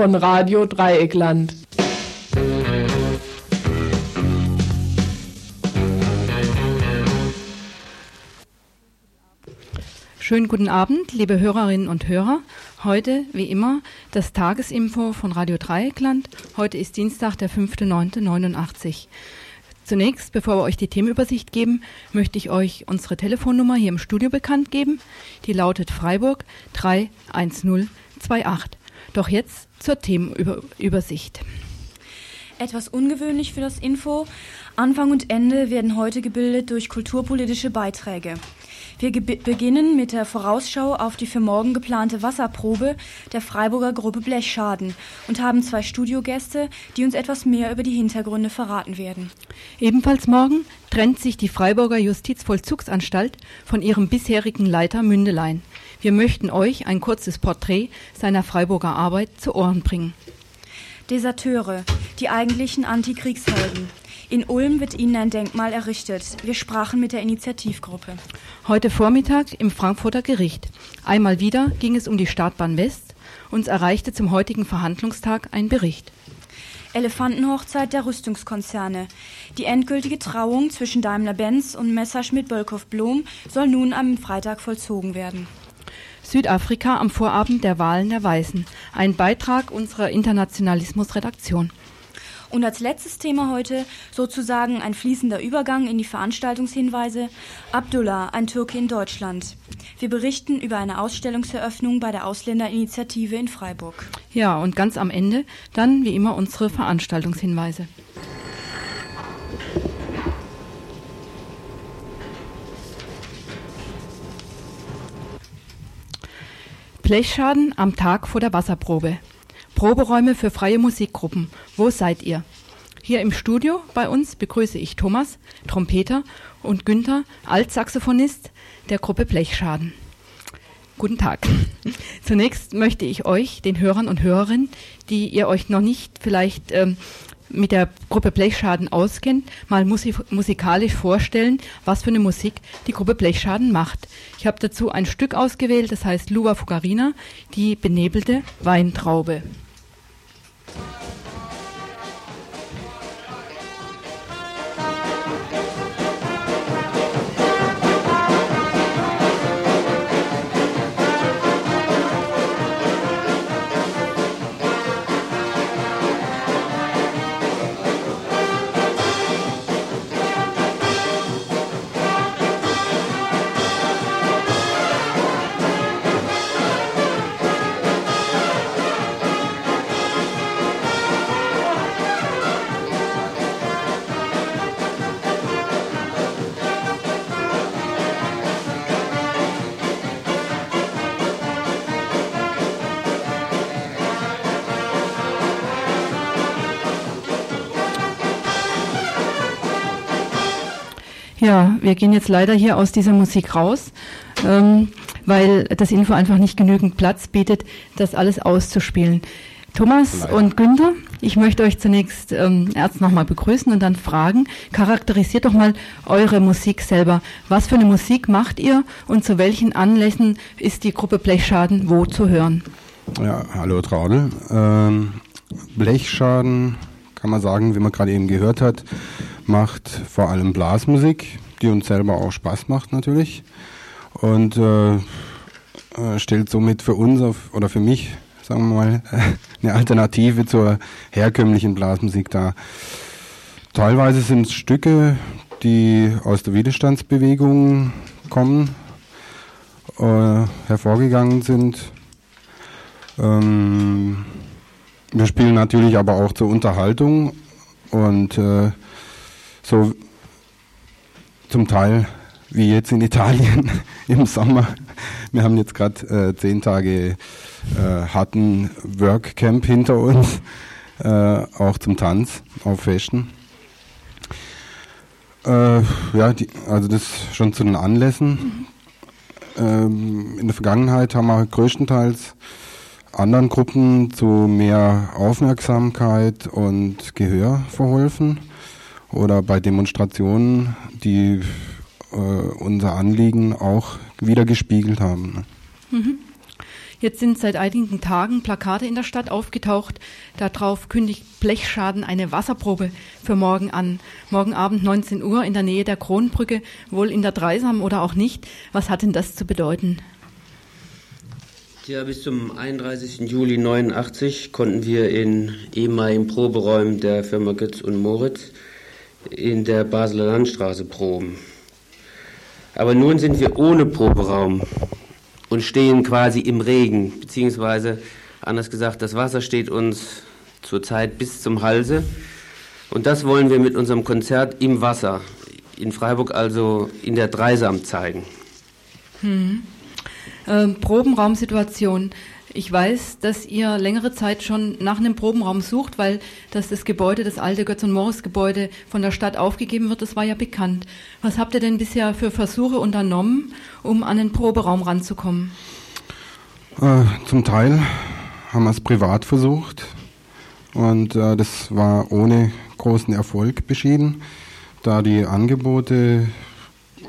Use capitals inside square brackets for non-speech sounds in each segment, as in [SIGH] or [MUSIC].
Von Radio Dreieckland. Schönen guten Abend, liebe Hörerinnen und Hörer. Heute, wie immer, das Tagesinfo von Radio Dreieckland. Heute ist Dienstag, der 5.9.89. Zunächst, bevor wir euch die Themenübersicht geben, möchte ich euch unsere Telefonnummer hier im Studio bekannt geben. Die lautet Freiburg 31028. Doch jetzt zur Themenübersicht. Etwas ungewöhnlich für das Info. Anfang und Ende werden heute gebildet durch kulturpolitische Beiträge. Wir beginnen mit der Vorausschau auf die für morgen geplante Wasserprobe der Freiburger Gruppe Blechschaden und haben zwei Studiogäste, die uns etwas mehr über die Hintergründe verraten werden. Ebenfalls morgen trennt sich die Freiburger Justizvollzugsanstalt von ihrem bisherigen Leiter Mündelein. Wir möchten euch ein kurzes Porträt seiner Freiburger Arbeit zu Ohren bringen. Deserteure, die eigentlichen Antikriegshelden. In Ulm wird ihnen ein Denkmal errichtet. Wir sprachen mit der Initiativgruppe. Heute Vormittag im Frankfurter Gericht. Einmal wieder ging es um die Startbahn West. Uns erreichte zum heutigen Verhandlungstag ein Bericht. Elefantenhochzeit der Rüstungskonzerne. Die endgültige Trauung zwischen Daimler-Benz und Messerschmitt-Bölkow-Blom soll nun am Freitag vollzogen werden. Südafrika am Vorabend der Wahlen der Weißen. Ein Beitrag unserer Internationalismus-Redaktion. Und als letztes Thema heute sozusagen ein fließender Übergang in die Veranstaltungshinweise. Abdullah, ein Türke in Deutschland. Wir berichten über eine Ausstellungseröffnung bei der Ausländerinitiative in Freiburg. Ja, und ganz am Ende dann wie immer unsere Veranstaltungshinweise. Blechschaden am Tag vor der Wasserprobe. Proberäume für freie Musikgruppen. Wo seid ihr? Hier im Studio bei uns begrüße ich Thomas, Trompeter, und Günther, Altsaxophonist der Gruppe Blechschaden. Guten Tag. [LAUGHS] Zunächst möchte ich euch, den Hörern und Hörerinnen, die ihr euch noch nicht vielleicht ähm, mit der Gruppe Blechschaden auskennt, mal musik musikalisch vorstellen, was für eine Musik die Gruppe Blechschaden macht. Ich habe dazu ein Stück ausgewählt, das heißt Luva Fugarina, die benebelte Weintraube. Ja, wir gehen jetzt leider hier aus dieser Musik raus, ähm, weil das Info einfach nicht genügend Platz bietet, das alles auszuspielen. Thomas leider. und Günther, ich möchte euch zunächst ähm, erst nochmal begrüßen und dann fragen, charakterisiert doch mal eure Musik selber. Was für eine Musik macht ihr und zu welchen Anlässen ist die Gruppe Blechschaden wo zu hören? Ja, hallo Traudel. Ähm, Blechschaden kann man sagen, wie man gerade eben gehört hat, macht vor allem Blasmusik, die uns selber auch Spaß macht natürlich und äh, äh, stellt somit für uns auf, oder für mich, sagen wir mal, [LAUGHS] eine Alternative zur herkömmlichen Blasmusik dar. Teilweise sind es Stücke, die aus der Widerstandsbewegung kommen, äh, hervorgegangen sind. Ähm, wir spielen natürlich aber auch zur Unterhaltung und äh, so zum Teil wie jetzt in Italien [LAUGHS] im Sommer. Wir haben jetzt gerade äh, zehn Tage äh, harten Workcamp hinter uns, äh, auch zum Tanz auf Fashion. Äh, ja, die, also das schon zu den Anlässen. Ähm, in der Vergangenheit haben wir größtenteils anderen Gruppen zu mehr Aufmerksamkeit und Gehör verholfen oder bei Demonstrationen, die äh, unser Anliegen auch wieder gespiegelt haben. Mhm. Jetzt sind seit einigen Tagen Plakate in der Stadt aufgetaucht. Darauf kündigt Blechschaden eine Wasserprobe für morgen an. Morgen Abend 19 Uhr in der Nähe der Kronbrücke, wohl in der Dreisam oder auch nicht. Was hat denn das zu bedeuten? Ja, bis zum 31. Juli 89 konnten wir in ehemaligen Proberäumen der Firma Götz und Moritz in der Basler Landstraße proben. Aber nun sind wir ohne Proberaum und stehen quasi im Regen, beziehungsweise anders gesagt, das Wasser steht uns zurzeit bis zum Halse. Und das wollen wir mit unserem Konzert im Wasser in Freiburg, also in der Dreisam, zeigen. Hm. Ähm, Probenraumsituation. Ich weiß, dass ihr längere Zeit schon nach einem Probenraum sucht, weil das, das Gebäude, das alte Götz- und Morris-Gebäude von der Stadt aufgegeben wird. Das war ja bekannt. Was habt ihr denn bisher für Versuche unternommen, um an den Proberaum ranzukommen? Äh, zum Teil haben wir es privat versucht und äh, das war ohne großen Erfolg beschieden, da die Angebote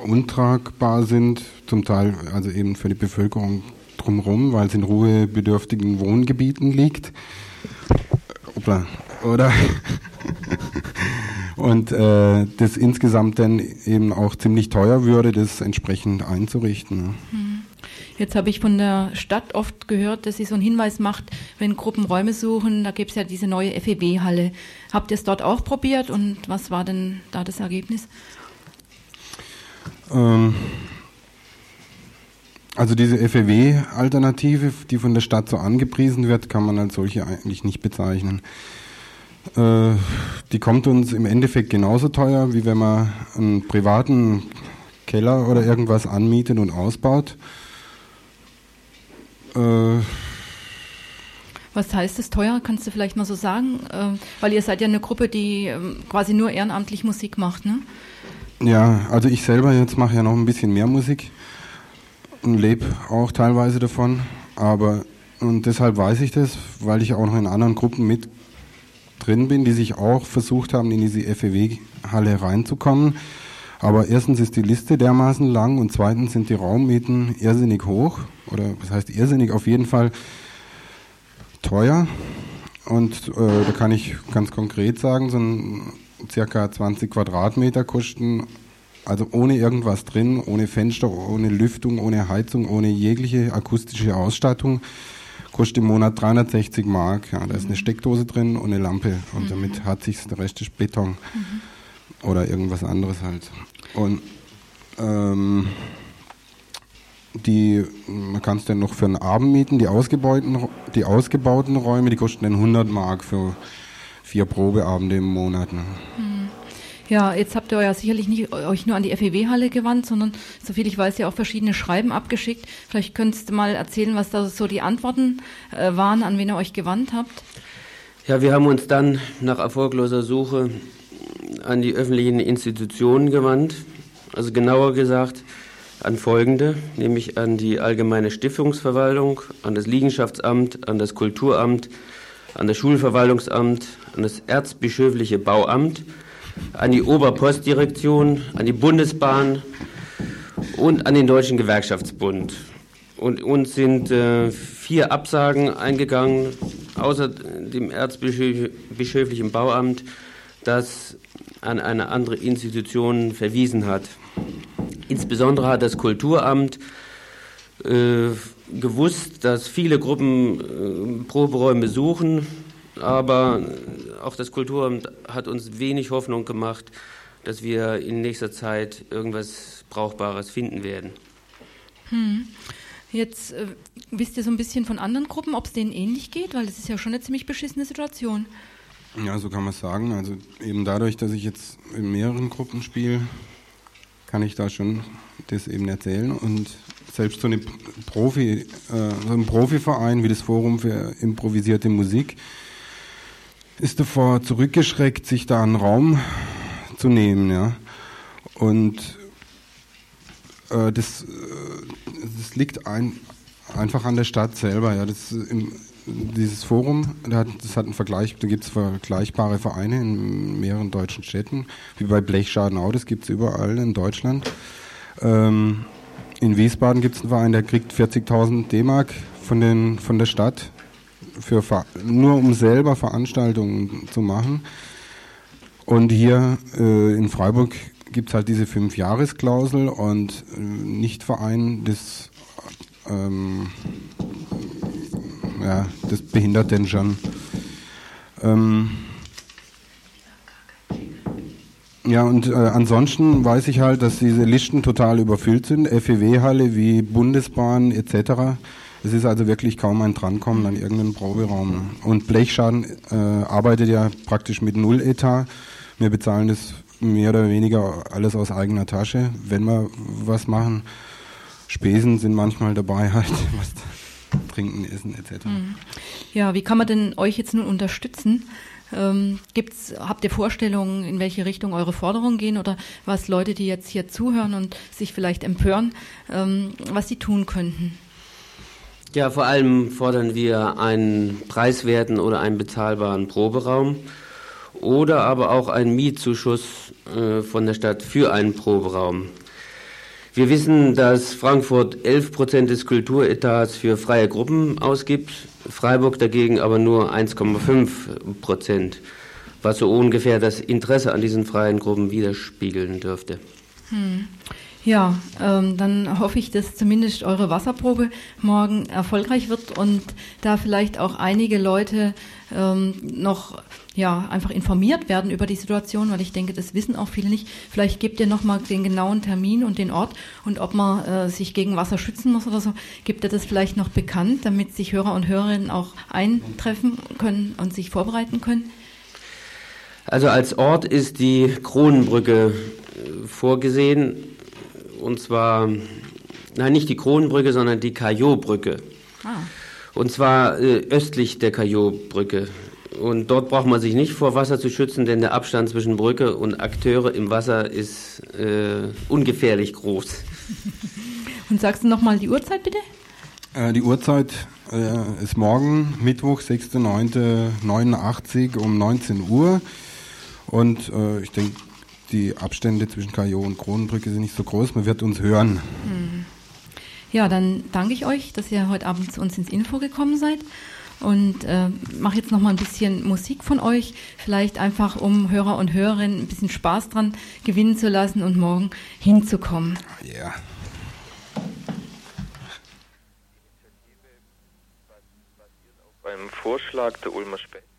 untragbar sind, zum Teil also eben für die Bevölkerung drumherum, weil es in ruhebedürftigen Wohngebieten liegt. Oder? [LAUGHS] Und äh, das insgesamt dann eben auch ziemlich teuer würde, das entsprechend einzurichten. Hm. Jetzt habe ich von der Stadt oft gehört, dass sie so einen Hinweis macht, wenn Gruppen Räume suchen, da gibt es ja diese neue FEW-Halle. Habt ihr es dort auch probiert und was war denn da das Ergebnis? Ähm, also diese FEW-Alternative, die von der Stadt so angepriesen wird, kann man als solche eigentlich nicht bezeichnen. Äh, die kommt uns im Endeffekt genauso teuer, wie wenn man einen privaten Keller oder irgendwas anmietet und ausbaut. Äh, was heißt das teuer? Kannst du vielleicht mal so sagen? Äh, weil ihr seid ja eine Gruppe, die ähm, quasi nur ehrenamtlich Musik macht, ne? Ja, also ich selber jetzt mache ja noch ein bisschen mehr Musik und lebe auch teilweise davon. Aber und deshalb weiß ich das, weil ich auch noch in anderen Gruppen mit drin bin, die sich auch versucht haben, in diese FEW-Halle reinzukommen. Aber erstens ist die Liste dermaßen lang und zweitens sind die Raummieten irrsinnig hoch. Oder was heißt irrsinnig? Auf jeden Fall teuer. Und äh, da kann ich ganz konkret sagen, so ein circa 20 Quadratmeter kosten also ohne irgendwas drin, ohne Fenster, ohne Lüftung, ohne Heizung, ohne jegliche akustische Ausstattung, kostet im Monat 360 Mark. Ja, da ist eine Steckdose drin und eine Lampe und mhm. damit hat sich der Rest ist Beton mhm. oder irgendwas anderes halt. Und ähm, die, man kann es dann noch für einen Abend mieten, die ausgebauten, die ausgebauten Räume, die kosten dann 100 Mark für vier Probeabende im Monat. Ne? Mhm. Ja, jetzt habt ihr ja sicherlich nicht euch nur an die FEW-Halle gewandt, sondern soviel ich weiß, ja auch verschiedene Schreiben abgeschickt. Vielleicht könntest du mal erzählen, was da so die Antworten äh, waren, an wen ihr euch gewandt habt. Ja, wir haben uns dann nach erfolgloser Suche an die öffentlichen Institutionen gewandt. Also genauer gesagt an folgende, nämlich an die Allgemeine Stiftungsverwaltung, an das Liegenschaftsamt, an das Kulturamt, an das Schulverwaltungsamt, an das Erzbischöfliche Bauamt an die Oberpostdirektion, an die Bundesbahn und an den Deutschen Gewerkschaftsbund. Und uns sind äh, vier Absagen eingegangen, außer dem Erzbischöflichen Bauamt, das an eine andere Institution verwiesen hat. Insbesondere hat das Kulturamt äh, gewusst, dass viele Gruppen äh, Proberäume suchen, aber auch das Kulturamt hat uns wenig Hoffnung gemacht, dass wir in nächster Zeit irgendwas Brauchbares finden werden. Hm. Jetzt äh, wisst ihr so ein bisschen von anderen Gruppen, ob es denen ähnlich geht, weil es ist ja schon eine ziemlich beschissene Situation. Ja, so kann man es sagen. Also eben dadurch, dass ich jetzt in mehreren Gruppen spiele, kann ich da schon das eben erzählen. Und selbst so, eine Profi, äh, so ein Profiverein wie das Forum für improvisierte Musik, ist davor zurückgeschreckt, sich da einen Raum zu nehmen, ja. Und äh, das, äh, das liegt ein, einfach an der Stadt selber, ja. Das, im, dieses Forum, das hat einen Vergleich, da gibt es vergleichbare Vereine in mehreren deutschen Städten, wie bei Blechschaden auch, das gibt es überall in Deutschland. Ähm, in Wiesbaden gibt es einen Verein, der kriegt 40.000 D-Mark von, den, von der Stadt, für, nur um selber Veranstaltungen zu machen. Und hier äh, in Freiburg gibt es halt diese Fünf-Jahres-Klausel und äh, Nichtverein des, ähm, ja, das behindert denn schon. Ähm, ja, und äh, ansonsten weiß ich halt, dass diese Listen total überfüllt sind. FEW-Halle wie Bundesbahn etc. Es ist also wirklich kaum ein Drankommen an irgendeinen Proberaum. Und Blechschaden äh, arbeitet ja praktisch mit Null-Etat. Wir bezahlen das mehr oder weniger alles aus eigener Tasche, wenn wir was machen. Spesen sind manchmal dabei halt, [LAUGHS] was trinken, essen etc. Ja, wie kann man denn euch jetzt nun unterstützen? Ähm, gibt's, habt ihr Vorstellungen, in welche Richtung eure Forderungen gehen oder was Leute, die jetzt hier zuhören und sich vielleicht empören, ähm, was sie tun könnten? Ja, vor allem fordern wir einen preiswerten oder einen bezahlbaren Proberaum oder aber auch einen Mietzuschuss äh, von der Stadt für einen Proberaum. Wir wissen, dass Frankfurt 11 Prozent des Kulturetats für freie Gruppen ausgibt, Freiburg dagegen aber nur 1,5 Prozent, was so ungefähr das Interesse an diesen freien Gruppen widerspiegeln dürfte. Hm. Ja, ähm, dann hoffe ich, dass zumindest eure Wasserprobe morgen erfolgreich wird und da vielleicht auch einige Leute ähm, noch ja einfach informiert werden über die Situation, weil ich denke, das wissen auch viele nicht. Vielleicht gebt ihr nochmal den genauen Termin und den Ort und ob man äh, sich gegen Wasser schützen muss oder so, gibt ihr das vielleicht noch bekannt, damit sich Hörer und Hörerinnen auch eintreffen können und sich vorbereiten können? Also als Ort ist die Kronenbrücke äh, vorgesehen und zwar, nein, nicht die Kronenbrücke, sondern die Caillot-Brücke. Ah. Und zwar äh, östlich der Caillot-Brücke. Und dort braucht man sich nicht vor Wasser zu schützen, denn der Abstand zwischen Brücke und Akteure im Wasser ist äh, ungefährlich groß. [LAUGHS] Und sagst du nochmal die Uhrzeit bitte? Äh, die Uhrzeit äh, ist morgen, Mittwoch, 6.9.89 um 19 Uhr. Und äh, ich denke, die Abstände zwischen Kajo und Kronenbrücke sind nicht so groß. Man wird uns hören. Hm. Ja, dann danke ich euch, dass ihr heute Abend zu uns ins Info gekommen seid und äh, mache jetzt noch mal ein bisschen Musik von euch, vielleicht einfach um Hörer und Hörerinnen ein bisschen Spaß dran gewinnen zu lassen und morgen hinzukommen. Ja. Yeah. Beim Vorschlag der Ulmer Specht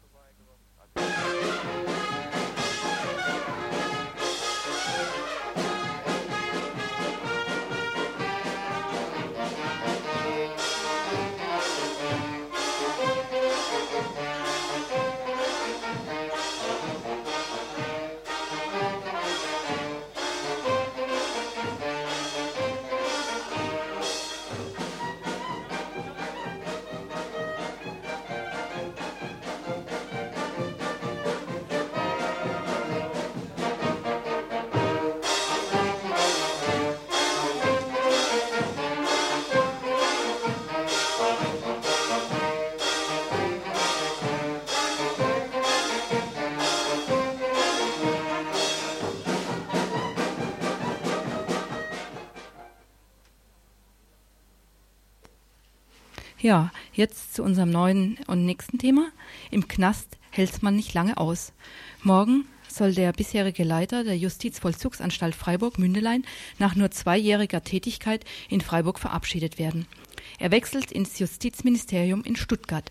jetzt zu unserem neuen und nächsten Thema. Im Knast hält man nicht lange aus. Morgen soll der bisherige Leiter der Justizvollzugsanstalt Freiburg-Mündelein nach nur zweijähriger Tätigkeit in Freiburg verabschiedet werden. Er wechselt ins Justizministerium in Stuttgart.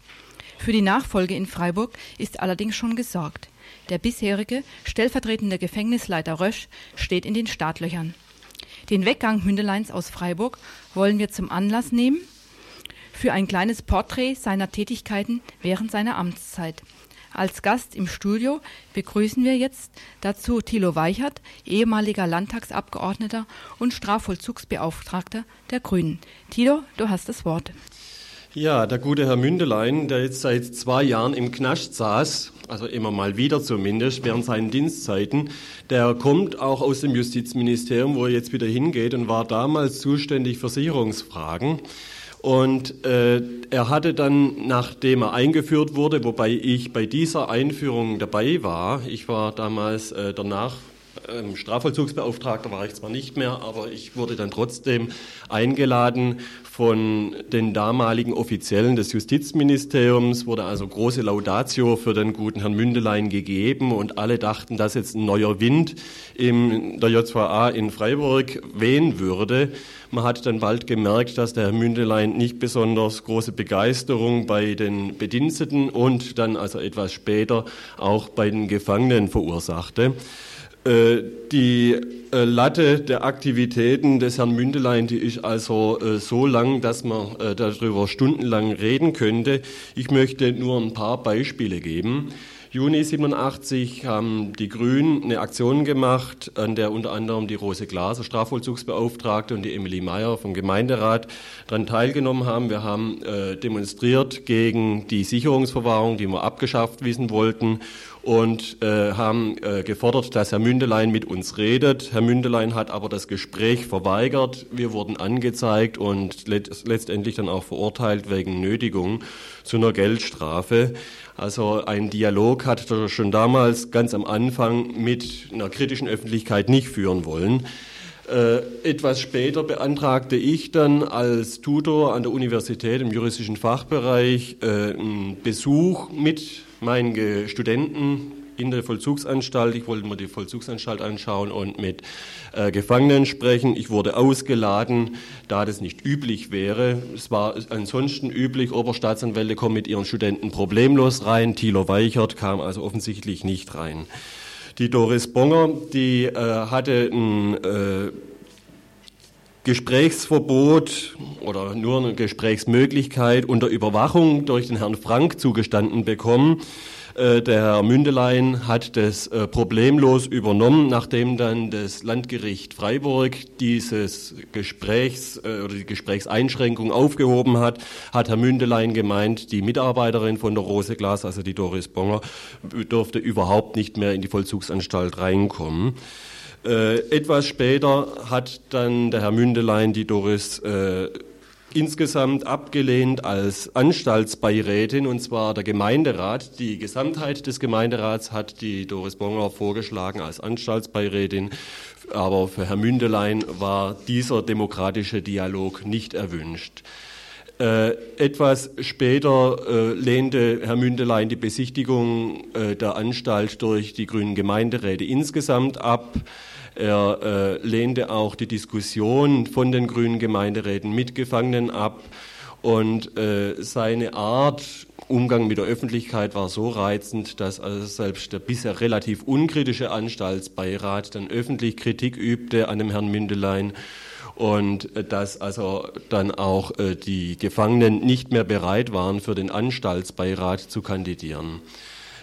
Für die Nachfolge in Freiburg ist allerdings schon gesorgt. Der bisherige stellvertretende Gefängnisleiter Rösch steht in den Startlöchern. Den Weggang Mündeleins aus Freiburg wollen wir zum Anlass nehmen, für ein kleines Porträt seiner Tätigkeiten während seiner Amtszeit. Als Gast im Studio begrüßen wir jetzt dazu Thilo Weichert, ehemaliger Landtagsabgeordneter und Strafvollzugsbeauftragter der Grünen. Thilo, du hast das Wort. Ja, der gute Herr Mündelein, der jetzt seit zwei Jahren im Knast saß, also immer mal wieder zumindest, während seinen Dienstzeiten, der kommt auch aus dem Justizministerium, wo er jetzt wieder hingeht und war damals zuständig für Sicherungsfragen. Und äh, er hatte dann, nachdem er eingeführt wurde, wobei ich bei dieser Einführung dabei war, ich war damals äh, danach ähm, Strafvollzugsbeauftragter war ich zwar nicht mehr, aber ich wurde dann trotzdem eingeladen von den damaligen Offiziellen des Justizministeriums wurde also große Laudatio für den guten Herrn Mündelein gegeben und alle dachten, dass jetzt ein neuer Wind in der JVA in Freiburg wehen würde. Man hat dann bald gemerkt, dass der Herr Mündelein nicht besonders große Begeisterung bei den Bediensteten und dann also etwas später auch bei den Gefangenen verursachte. Äh, die äh, Latte der Aktivitäten des Herrn Mündelein, die ist also äh, so lang, dass man darüber stundenlang reden könnte. Ich möchte nur ein paar Beispiele geben. Juni 87 haben die Grünen eine Aktion gemacht, an der unter anderem die Rose Glaser, Strafvollzugsbeauftragte, und die Emily Meyer vom Gemeinderat daran teilgenommen haben. Wir haben äh, demonstriert gegen die Sicherungsverwahrung, die wir abgeschafft wissen wollten und äh, haben äh, gefordert, dass Herr Mündelein mit uns redet. Herr Mündelein hat aber das Gespräch verweigert. Wir wurden angezeigt und let letztendlich dann auch verurteilt wegen Nötigung zu einer Geldstrafe. Also ein Dialog hat er schon damals ganz am Anfang mit einer kritischen Öffentlichkeit nicht führen wollen. Äh, etwas später beantragte ich dann als Tutor an der Universität im juristischen Fachbereich äh, einen Besuch mit meinen Studenten in der Vollzugsanstalt. Ich wollte mir die Vollzugsanstalt anschauen und mit äh, Gefangenen sprechen. Ich wurde ausgeladen, da das nicht üblich wäre. Es war ansonsten üblich, Oberstaatsanwälte kommen mit ihren Studenten problemlos rein. Thilo Weichert kam also offensichtlich nicht rein. Die Doris Bonger, die äh, hatte ein äh, Gesprächsverbot oder nur eine Gesprächsmöglichkeit unter Überwachung durch den Herrn Frank zugestanden bekommen. Äh, der Herr Mündelein hat das äh, problemlos übernommen, nachdem dann das Landgericht Freiburg dieses Gesprächs äh, oder die Gesprächseinschränkung aufgehoben hat, hat Herr Mündelein gemeint, die Mitarbeiterin von der Rose Glas, also die Doris Bonger, dürfte überhaupt nicht mehr in die Vollzugsanstalt reinkommen. Äh, etwas später hat dann der Herr Mündelein die Doris äh, insgesamt abgelehnt als Anstaltsbeirätin und zwar der Gemeinderat. Die Gesamtheit des Gemeinderats hat die Doris Bonger vorgeschlagen als Anstaltsbeirätin, aber für Herr Mündelein war dieser demokratische Dialog nicht erwünscht. Äh, etwas später äh, lehnte Herr Mündelein die Besichtigung äh, der Anstalt durch die grünen Gemeinderäte insgesamt ab. Er äh, lehnte auch die Diskussion von den grünen Gemeinderäten mit Gefangenen ab. Und äh, seine Art, Umgang mit der Öffentlichkeit war so reizend, dass also selbst der bisher relativ unkritische Anstaltsbeirat dann öffentlich Kritik übte an dem Herrn Mündelein und äh, dass also dann auch äh, die Gefangenen nicht mehr bereit waren, für den Anstaltsbeirat zu kandidieren.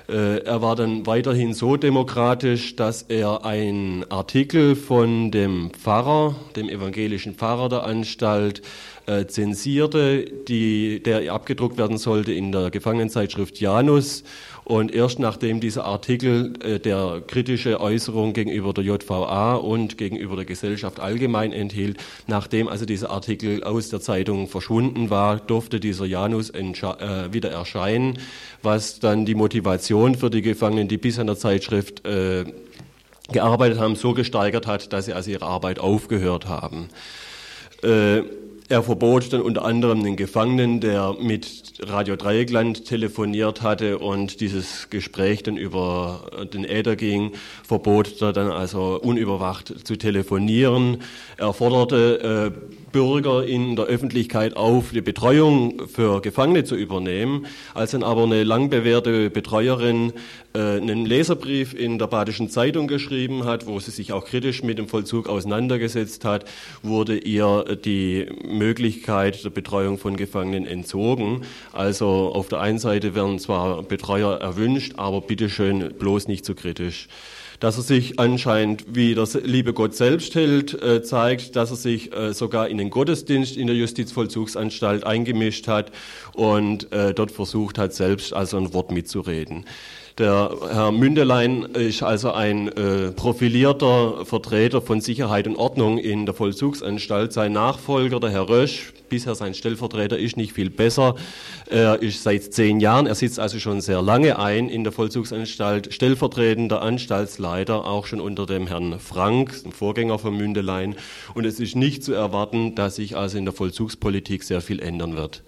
Äh, er war dann weiterhin so demokratisch, dass er einen Artikel von dem Pfarrer, dem evangelischen Pfarrer der Anstalt, äh, zensierte, die, der abgedruckt werden sollte in der Gefangenenzeitschrift Janus und erst nachdem dieser Artikel äh, der kritische Äußerung gegenüber der JVA und gegenüber der Gesellschaft allgemein enthielt, nachdem also dieser Artikel aus der Zeitung verschwunden war, durfte dieser Janus äh, wieder erscheinen, was dann die Motivation für die Gefangenen, die bis an der Zeitschrift äh, gearbeitet haben, so gesteigert hat, dass sie also ihre Arbeit aufgehört haben. Äh, er verbot dann unter anderem den Gefangenen, der mit Radio Dreieckland telefoniert hatte und dieses Gespräch dann über den Äther ging, verbot er dann also unüberwacht zu telefonieren. Er forderte äh, Bürger in der Öffentlichkeit auf, die Betreuung für Gefangene zu übernehmen. Als dann aber eine lang bewährte Betreuerin äh, einen Leserbrief in der Badischen Zeitung geschrieben hat, wo sie sich auch kritisch mit dem Vollzug auseinandergesetzt hat, wurde ihr die Möglichkeit der Betreuung von Gefangenen entzogen. Also auf der einen Seite werden zwar Betreuer erwünscht, aber bitteschön bloß nicht zu so kritisch dass er sich anscheinend wie der liebe Gott selbst hält, äh, zeigt, dass er sich äh, sogar in den Gottesdienst in der Justizvollzugsanstalt eingemischt hat und äh, dort versucht hat, selbst also ein Wort mitzureden. Der Herr Mündelein ist also ein äh, profilierter Vertreter von Sicherheit und Ordnung in der Vollzugsanstalt. Sein Nachfolger, der Herr Rösch, bisher sein Stellvertreter, ist nicht viel besser. Er ist seit zehn Jahren, er sitzt also schon sehr lange ein in der Vollzugsanstalt, stellvertretender Anstaltsleiter, auch schon unter dem Herrn Frank, dem Vorgänger von Mündelein. Und es ist nicht zu erwarten, dass sich also in der Vollzugspolitik sehr viel ändern wird.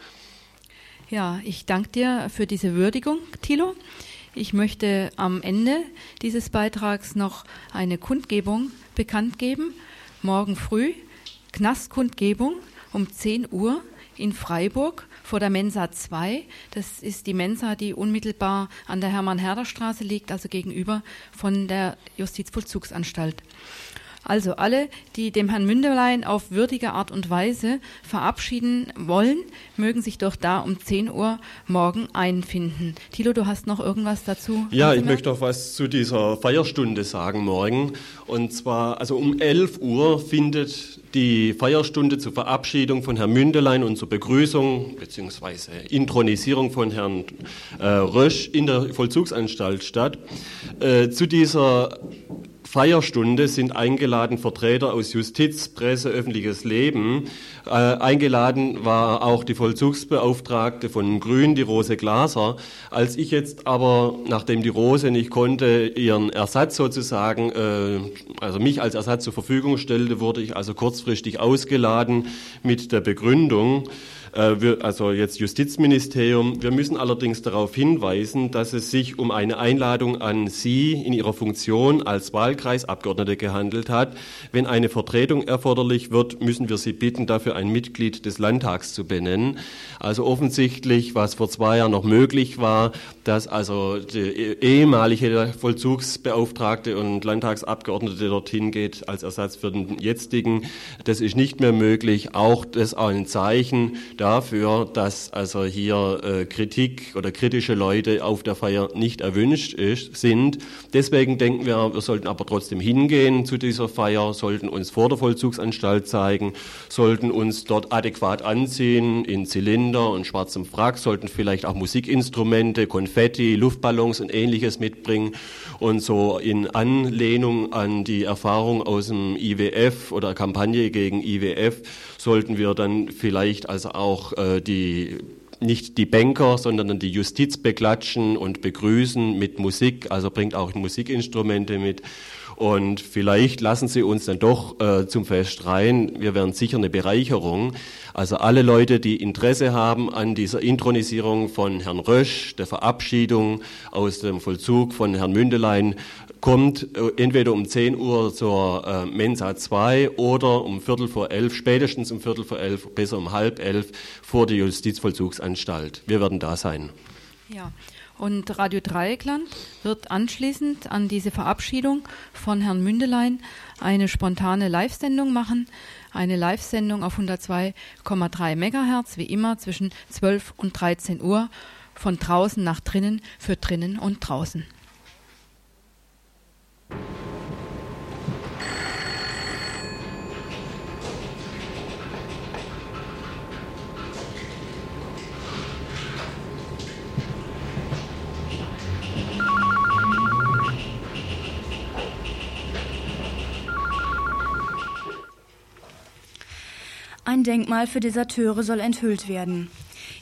Ja, ich danke dir für diese Würdigung, Thilo. Ich möchte am Ende dieses Beitrags noch eine Kundgebung bekannt geben. Morgen früh Knastkundgebung um 10 Uhr in Freiburg vor der Mensa 2. Das ist die Mensa, die unmittelbar an der Hermann-Herder-Straße liegt, also gegenüber von der Justizvollzugsanstalt. Also alle, die dem Herrn Münderlein auf würdige Art und Weise verabschieden wollen, mögen sich doch da um 10 Uhr morgen einfinden. Thilo, du hast noch irgendwas dazu? Ja, ich möchte noch was zu dieser Feierstunde sagen morgen. Und zwar, also um 11 Uhr findet die Feierstunde zur Verabschiedung von Herrn Mündelein und zur Begrüßung bzw. Intronisierung von Herrn äh, Rösch in der Vollzugsanstalt statt. Äh, zu dieser Feierstunde sind eingeladen Vertreter aus Justiz, Presse, öffentliches Leben. Äh, eingeladen war auch die Vollzugsbeauftragte von Grün, die Rose Glaser. Als ich jetzt aber, nachdem die Rose nicht konnte, ihren Ersatz sozusagen, äh, also mich als Ersatz zur Verfügung stellte, wurde ich also kurzfristig ausgeladen mit der Begründung, wir, also jetzt Justizministerium. Wir müssen allerdings darauf hinweisen, dass es sich um eine Einladung an Sie in Ihrer Funktion als Wahlkreisabgeordnete gehandelt hat. Wenn eine Vertretung erforderlich wird, müssen wir Sie bitten, dafür ein Mitglied des Landtags zu benennen. Also offensichtlich, was vor zwei Jahren noch möglich war, dass also die ehemalige Vollzugsbeauftragte und Landtagsabgeordnete dorthin geht als Ersatz für den jetzigen, das ist nicht mehr möglich. Auch das ist ein Zeichen dafür, dass also hier äh, Kritik oder kritische Leute auf der Feier nicht erwünscht ist, sind. Deswegen denken wir, wir sollten aber trotzdem hingehen zu dieser Feier, sollten uns vor der Vollzugsanstalt zeigen, sollten uns dort adäquat anziehen in Zylinder und schwarzem Frack, sollten vielleicht auch Musikinstrumente, Konfetti, Luftballons und ähnliches mitbringen und so in Anlehnung an die Erfahrung aus dem IWF oder Kampagne gegen IWF sollten wir dann vielleicht also auch äh, die nicht die Banker, sondern die Justiz beklatschen und begrüßen mit Musik, also bringt auch Musikinstrumente mit. Und vielleicht lassen Sie uns dann doch äh, zum Fest rein. Wir werden sicher eine Bereicherung. Also alle Leute, die Interesse haben an dieser Intronisierung von Herrn Rösch, der Verabschiedung aus dem Vollzug von Herrn Mündelein, kommt äh, entweder um 10 Uhr zur äh, Mensa 2 oder um Viertel vor elf, spätestens um Viertel vor elf, besser um halb elf vor die Justizvollzugsanstalt. Wir werden da sein. Ja. Und Radio Dreieckland wird anschließend an diese Verabschiedung von Herrn Mündelein eine spontane Live-Sendung machen. Eine Live-Sendung auf 102,3 Megahertz, wie immer zwischen 12 und 13 Uhr, von draußen nach drinnen, für drinnen und draußen. Ein Denkmal für Deserteure soll enthüllt werden.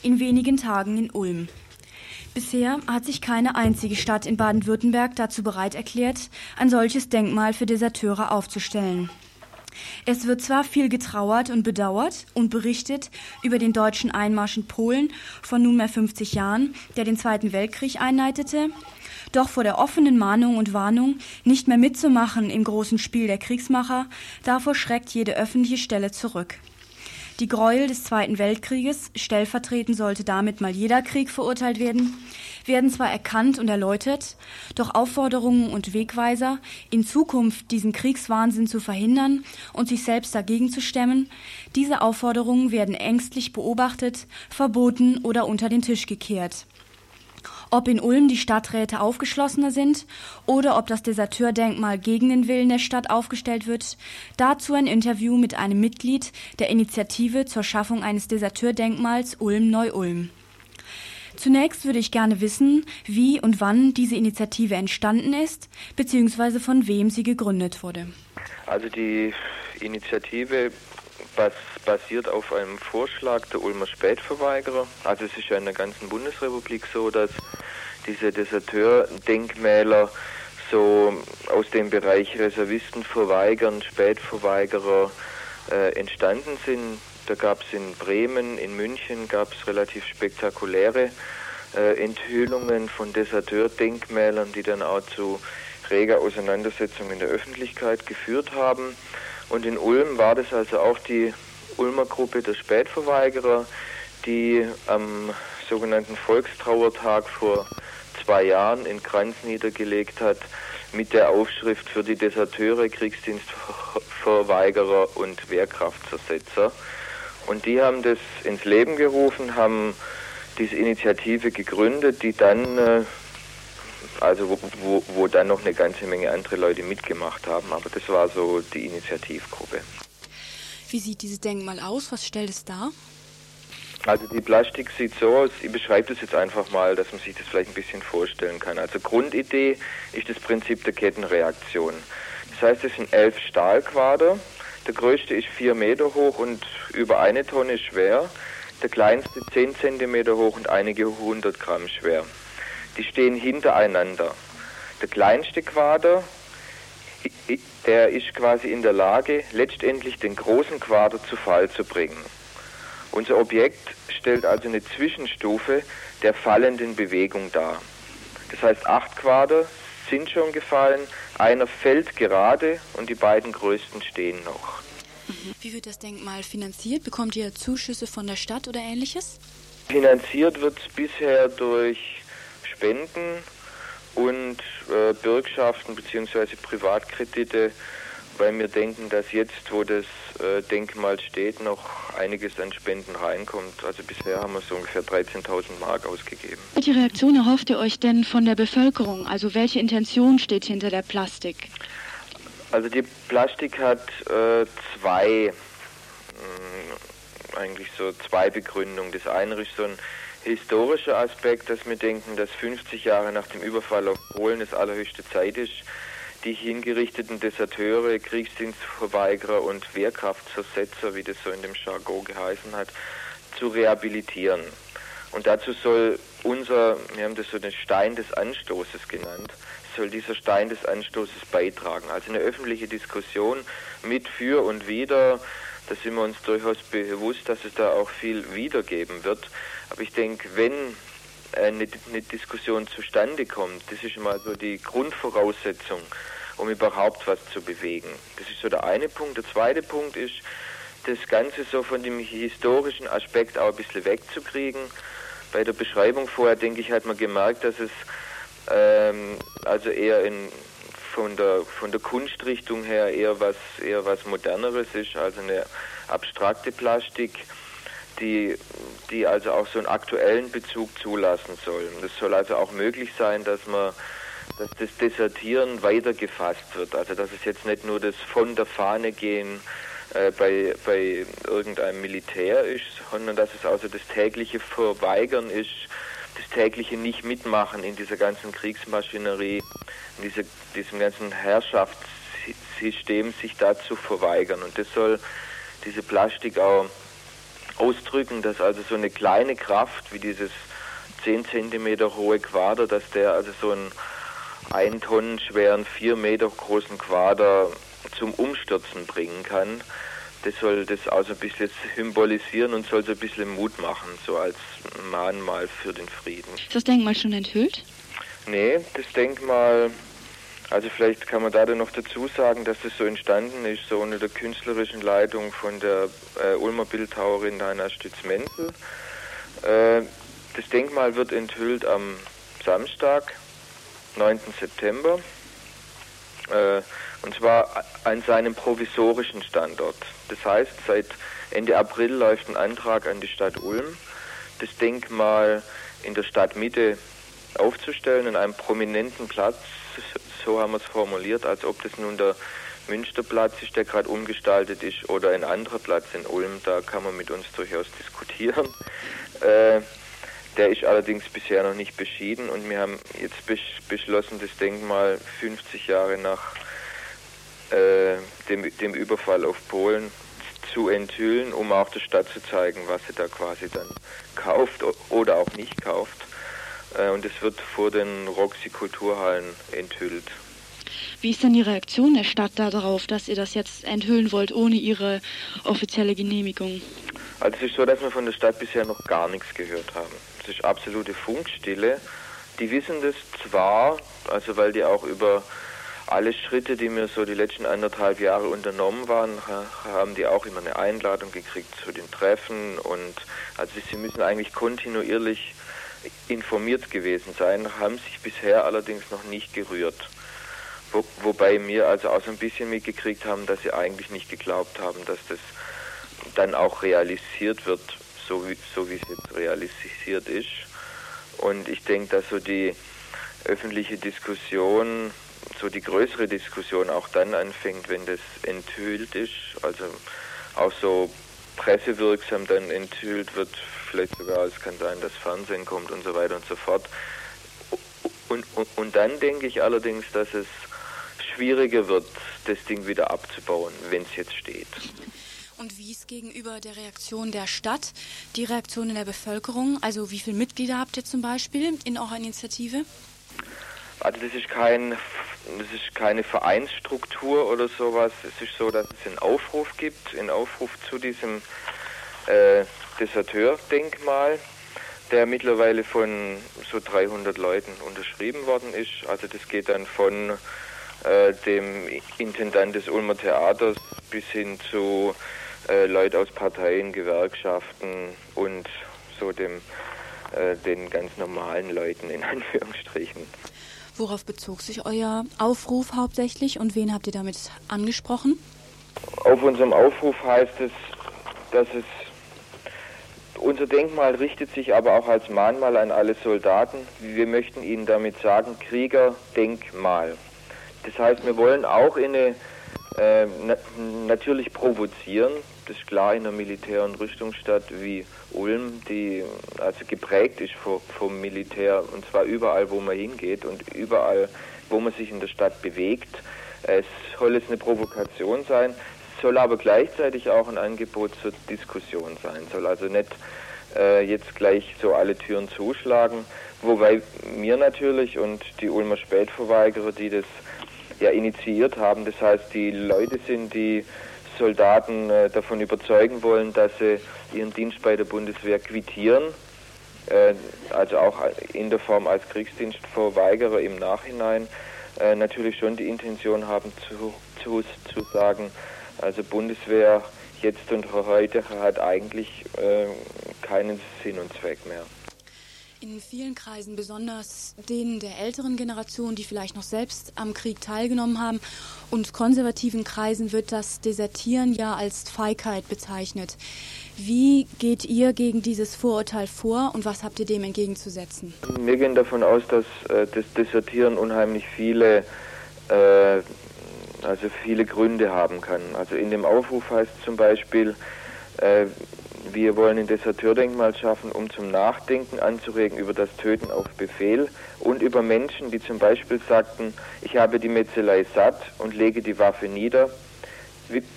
In wenigen Tagen in Ulm. Bisher hat sich keine einzige Stadt in Baden-Württemberg dazu bereit erklärt, ein solches Denkmal für Deserteure aufzustellen. Es wird zwar viel getrauert und bedauert und berichtet über den deutschen Einmarsch in Polen von nunmehr 50 Jahren, der den Zweiten Weltkrieg einleitete, doch vor der offenen Mahnung und Warnung, nicht mehr mitzumachen im großen Spiel der Kriegsmacher, davor schreckt jede öffentliche Stelle zurück. Die Gräuel des Zweiten Weltkrieges, stellvertretend sollte damit mal jeder Krieg verurteilt werden, werden zwar erkannt und erläutert, doch Aufforderungen und Wegweiser, in Zukunft diesen Kriegswahnsinn zu verhindern und sich selbst dagegen zu stemmen, diese Aufforderungen werden ängstlich beobachtet, verboten oder unter den Tisch gekehrt. Ob in Ulm die Stadträte aufgeschlossener sind oder ob das Deserteurdenkmal gegen den Willen der Stadt aufgestellt wird, dazu ein Interview mit einem Mitglied der Initiative zur Schaffung eines Deserteurdenkmals Ulm-Neu-Ulm. Zunächst würde ich gerne wissen, wie und wann diese Initiative entstanden ist, beziehungsweise von wem sie gegründet wurde. Also die Initiative bas basiert auf einem Vorschlag der Ulmer Spätverweigerer. Also es ist ja in der ganzen Bundesrepublik so, dass diese Deserteur-Denkmäler so aus dem Bereich Reservisten verweigern, Spätverweigerer äh, entstanden sind. Da gab es in Bremen, in München gab es relativ spektakuläre äh, Enthüllungen von Deserteur-Denkmälern, die dann auch zu reger Auseinandersetzung in der Öffentlichkeit geführt haben. Und in Ulm war das also auch die Ulmer Gruppe der Spätverweigerer, die am sogenannten Volkstrauertag vor zwei Jahren in Kranz niedergelegt hat mit der Aufschrift für die Deserteure, Kriegsdienstverweigerer und Wehrkraftzersetzer. Und die haben das ins Leben gerufen, haben diese Initiative gegründet, die dann äh, also wo, wo, wo dann noch eine ganze Menge andere Leute mitgemacht haben. Aber das war so die Initiativgruppe. Wie sieht dieses Denkmal aus? Was stellt es dar? Also die Plastik sieht so aus, ich beschreibe das jetzt einfach mal, dass man sich das vielleicht ein bisschen vorstellen kann. Also Grundidee ist das Prinzip der Kettenreaktion. Das heißt, es sind elf Stahlquader. Der größte ist vier Meter hoch und über eine Tonne schwer. Der kleinste zehn Zentimeter hoch und einige hundert Gramm schwer die stehen hintereinander. Der kleinste Quader, der ist quasi in der Lage, letztendlich den großen Quader zu Fall zu bringen. Unser Objekt stellt also eine Zwischenstufe der fallenden Bewegung dar. Das heißt, acht Quader sind schon gefallen, einer fällt gerade und die beiden größten stehen noch. Mhm. Wie wird das Denkmal finanziert? Bekommt ihr Zuschüsse von der Stadt oder ähnliches? Finanziert wird es bisher durch Spenden und äh, Bürgschaften bzw. Privatkredite, weil wir denken, dass jetzt, wo das äh, Denkmal steht, noch einiges an Spenden reinkommt. Also bisher haben wir so ungefähr 13.000 Mark ausgegeben. Welche Reaktion erhofft ihr euch denn von der Bevölkerung? Also welche Intention steht hinter der Plastik? Also die Plastik hat äh, zwei, mh, mm, eigentlich so zwei Begründungen. Das eine ist so ein historischer Aspekt, dass wir denken, dass 50 Jahre nach dem Überfall auf Polen es allerhöchste Zeit ist, die hingerichteten Deserteure, Kriegsdienstverweigerer und Wehrkraftzersetzer, wie das so in dem Jargon geheißen hat, zu rehabilitieren. Und dazu soll unser, wir haben das so den Stein des Anstoßes genannt, soll dieser Stein des Anstoßes beitragen. Also eine öffentliche Diskussion mit, für und wider, da sind wir uns durchaus bewusst, dass es da auch viel wiedergeben wird. Aber ich denke, wenn eine, eine Diskussion zustande kommt, das ist mal so die Grundvoraussetzung, um überhaupt was zu bewegen. Das ist so der eine Punkt. Der zweite Punkt ist, das Ganze so von dem historischen Aspekt auch ein bisschen wegzukriegen. Bei der Beschreibung vorher, denke ich, hat man gemerkt, dass es ähm, also eher in, von, der, von der Kunstrichtung her eher was, eher was Moderneres ist, also eine abstrakte Plastik die, die also auch so einen aktuellen Bezug zulassen soll. Es soll also auch möglich sein, dass man dass das Desertieren weiter gefasst wird. Also dass es jetzt nicht nur das von der Fahne gehen äh, bei, bei irgendeinem Militär ist, sondern dass es also das tägliche Verweigern ist, das tägliche Nicht-Mitmachen in dieser ganzen Kriegsmaschinerie, in dieser, diesem ganzen Herrschaftssystem sich dazu verweigern. Und das soll diese Plastik auch ausdrücken, dass also so eine kleine Kraft wie dieses 10 cm hohe Quader, dass der also so einen 1 Tonnen schweren, 4 Meter großen Quader zum Umstürzen bringen kann. Das soll das also ein bisschen symbolisieren und soll so ein bisschen Mut machen, so als Mahnmal für den Frieden. Ist das Denkmal schon enthüllt? Nee, das Denkmal also vielleicht kann man da dann noch dazu sagen, dass das so entstanden ist, so unter der künstlerischen Leitung von der äh, Ulmer Bildhauerin Heiner Stütz-Menzel. Äh, das Denkmal wird enthüllt am Samstag, 9. September, äh, und zwar an seinem provisorischen Standort. Das heißt, seit Ende April läuft ein Antrag an die Stadt Ulm, das Denkmal in der Stadtmitte aufzustellen, an einem prominenten Platz so haben wir es formuliert, als ob das nun der Münsterplatz ist, der gerade umgestaltet ist, oder ein anderer Platz in Ulm, da kann man mit uns durchaus diskutieren. [LAUGHS] Äh, Der ist allerdings bisher noch nicht beschieden und wir haben jetzt beschlossen, das Denkmal 50 Jahre nach äh, dem, dem Überfall auf Polen zu enthüllen, um auch der Stadt zu zeigen, was sie da quasi dann kauft oder auch nicht kauft. Äh, und es wird vor den Roxy Kulturhallen enthüllt. Wie ist denn die Reaktion der Stadt darauf, dass ihr das jetzt enthüllen wollt, ohne ihre offizielle Genehmigung? Also es ist so, dass wir von der Stadt bisher noch gar nichts gehört haben. Es ist absolute Funkstille. Die wissen das zwar, also weil die auch über alle Schritte, die mir so die letzten anderthalb Jahre unternommen waren, haben die auch immer eine Einladung gekriegt zu den Treffen und also sie müssen eigentlich kontinuierlich informiert gewesen sein, haben sich bisher allerdings noch nicht gerührt. Wo, wobei wir also auch so ein bisschen mitgekriegt haben, dass sie eigentlich nicht geglaubt haben, dass das dann auch realisiert wird, so wie, so wie es jetzt realisiert ist. Und ich denke, dass so die öffentliche Diskussion, so die größere Diskussion auch dann anfängt, wenn das enthüllt ist, also auch so pressewirksam dann enthüllt wird, vielleicht sogar, es kann sein, dass Fernsehen kommt und so weiter und so fort. Und, und, und dann denke ich allerdings, dass es schwieriger wird, das Ding wieder abzubauen, wenn es jetzt steht. Und wie ist gegenüber der Reaktion der Stadt die Reaktion in der Bevölkerung? Also wie viele Mitglieder habt ihr zum Beispiel in eurer Initiative? Also das ist kein, das ist keine Vereinsstruktur oder sowas. Es ist so, dass es einen Aufruf gibt, einen Aufruf zu diesem äh, Deserteur-Denkmal, der mittlerweile von so 300 Leuten unterschrieben worden ist. Also das geht dann von äh, dem Intendant des Ulmer Theaters bis hin zu äh, Leute aus Parteien, Gewerkschaften und so dem äh, den ganz normalen Leuten in [LAUGHS] Anführungsstrichen. Worauf bezog sich euer Aufruf hauptsächlich und wen habt ihr damit angesprochen? Auf unserem Aufruf heißt es, dass es unser Denkmal richtet sich aber auch als Mahnmal an alle Soldaten. Wir möchten ihnen damit sagen, Kriegerdenkmal. Das heißt, wir wollen auch in eine, äh, na, natürlich provozieren, das ist klar in einer Militär- und Rüstungsstadt wie Ulm, die also geprägt ist vom, vom Militär und zwar überall, wo man hingeht und überall, wo man sich in der Stadt bewegt. Es soll es eine Provokation sein, soll aber gleichzeitig auch ein Angebot zur Diskussion sein, soll also nicht äh, jetzt gleich so alle Türen zuschlagen, wobei mir natürlich und die Ulmer Spätverweigerer, die das ja initiiert haben, das heißt die Leute sind, die Soldaten äh, davon überzeugen wollen, dass sie ihren Dienst bei der Bundeswehr quittieren, äh, also auch in der Form als Kriegsdienstverweigerer im Nachhinein, äh, natürlich schon die Intention haben zu, zu, zu sagen, also Bundeswehr jetzt und heute hat eigentlich äh, keinen Sinn und Zweck mehr. In vielen Kreisen, besonders denen der älteren Generation, die vielleicht noch selbst am Krieg teilgenommen haben, und konservativen Kreisen wird das Desertieren ja als Feigheit bezeichnet. Wie geht ihr gegen dieses Vorurteil vor und was habt ihr dem entgegenzusetzen? Wir gehen davon aus, dass äh, das Desertieren unheimlich viele, äh, also viele Gründe haben kann. Also in dem Aufruf heißt zum Beispiel, äh, wir wollen ein Deserteurdenkmal schaffen, um zum Nachdenken anzuregen über das Töten auf Befehl und über Menschen, die zum Beispiel sagten, ich habe die Metzelei satt und lege die Waffe nieder.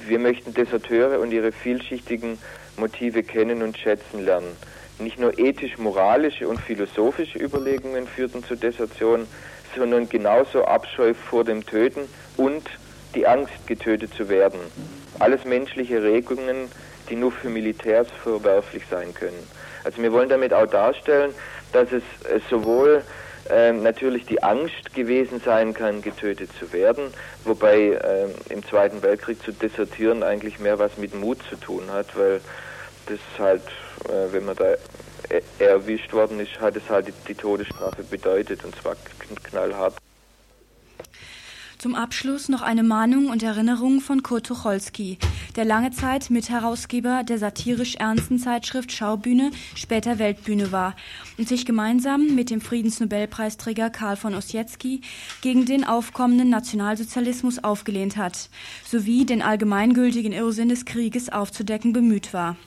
Wir möchten Deserteure und ihre vielschichtigen Motive kennen und schätzen lernen. Nicht nur ethisch-moralische und philosophische Überlegungen führten zur Desertion, sondern genauso Abscheu vor dem Töten und die Angst, getötet zu werden. Alles menschliche Regungen, die nur für Militärs verwerflich sein können. Also wir wollen damit auch darstellen, dass es sowohl ähm, natürlich die Angst gewesen sein kann, getötet zu werden, wobei ähm, im Zweiten Weltkrieg zu desertieren eigentlich mehr was mit Mut zu tun hat, weil das halt, äh, wenn man da erwischt worden ist, hat es halt die, die Todesstrafe bedeutet und zwar knallhart. Zum Abschluss noch eine Mahnung und Erinnerung von Kurt Tucholsky, der lange Zeit Mitherausgeber der satirisch ernsten Zeitschrift Schaubühne, später Weltbühne war und sich gemeinsam mit dem Friedensnobelpreisträger Karl von Ossietzky gegen den aufkommenden Nationalsozialismus aufgelehnt hat, sowie den allgemeingültigen Irrsinn des Krieges aufzudecken bemüht war.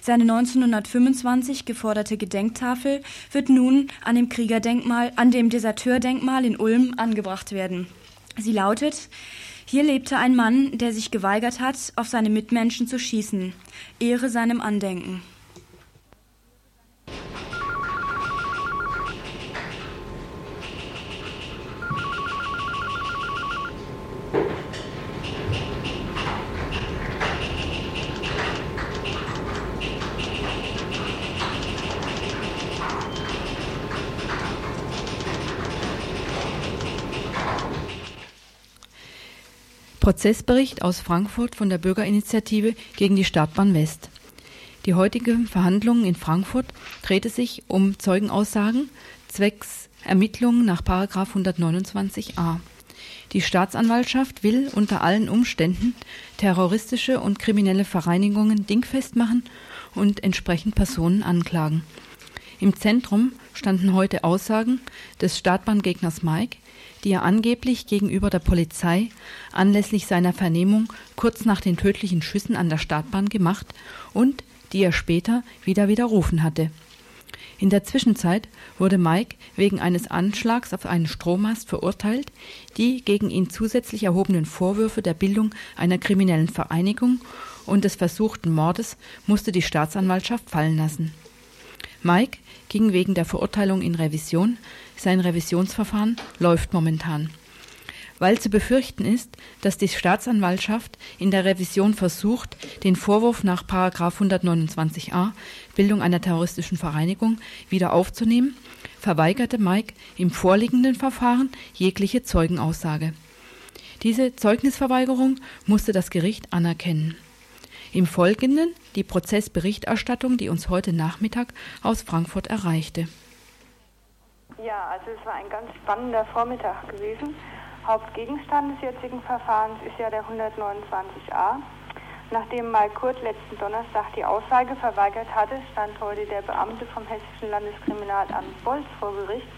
Seine 1925 geforderte Gedenktafel wird nun an dem Kriegerdenkmal, an dem Deserteurdenkmal in Ulm angebracht werden. Sie lautet, hier lebte ein Mann, der sich geweigert hat, auf seine Mitmenschen zu schießen. Ehre seinem Andenken. Prozessbericht aus Frankfurt von der Bürgerinitiative gegen die Startbahn West. Die heutigen Verhandlungen in Frankfurt drehte sich um Zeugenaussagen zwecks Ermittlungen nach 129a. Die Staatsanwaltschaft will unter allen Umständen terroristische und kriminelle Vereinigungen dingfest machen und entsprechend Personen anklagen. Im Zentrum standen heute Aussagen des Startbahngegners Mike, die er angeblich gegenüber der Polizei anlässlich seiner Vernehmung kurz nach den tödlichen Schüssen an der Startbahn gemacht und die er später wieder widerrufen hatte. In der Zwischenzeit wurde Mike wegen eines Anschlags auf einen Strommast verurteilt. Die gegen ihn zusätzlich erhobenen Vorwürfe der Bildung einer kriminellen Vereinigung und des versuchten Mordes musste die Staatsanwaltschaft fallen lassen. Mike ging wegen der Verurteilung in Revision. Sein Revisionsverfahren läuft momentan. Weil zu befürchten ist, dass die Staatsanwaltschaft in der Revision versucht, den Vorwurf nach 129a Bildung einer terroristischen Vereinigung wieder aufzunehmen, verweigerte Mike im vorliegenden Verfahren jegliche Zeugenaussage. Diese Zeugnisverweigerung musste das Gericht anerkennen. Im Folgenden die Prozessberichterstattung, die uns heute Nachmittag aus Frankfurt erreichte. Ja, also es war ein ganz spannender Vormittag gewesen. Hauptgegenstand des jetzigen Verfahrens ist ja der 129a. Nachdem Mai Kurt letzten Donnerstag die Aussage verweigert hatte, stand heute der Beamte vom Hessischen Landeskriminalamt Bolz vor Gericht.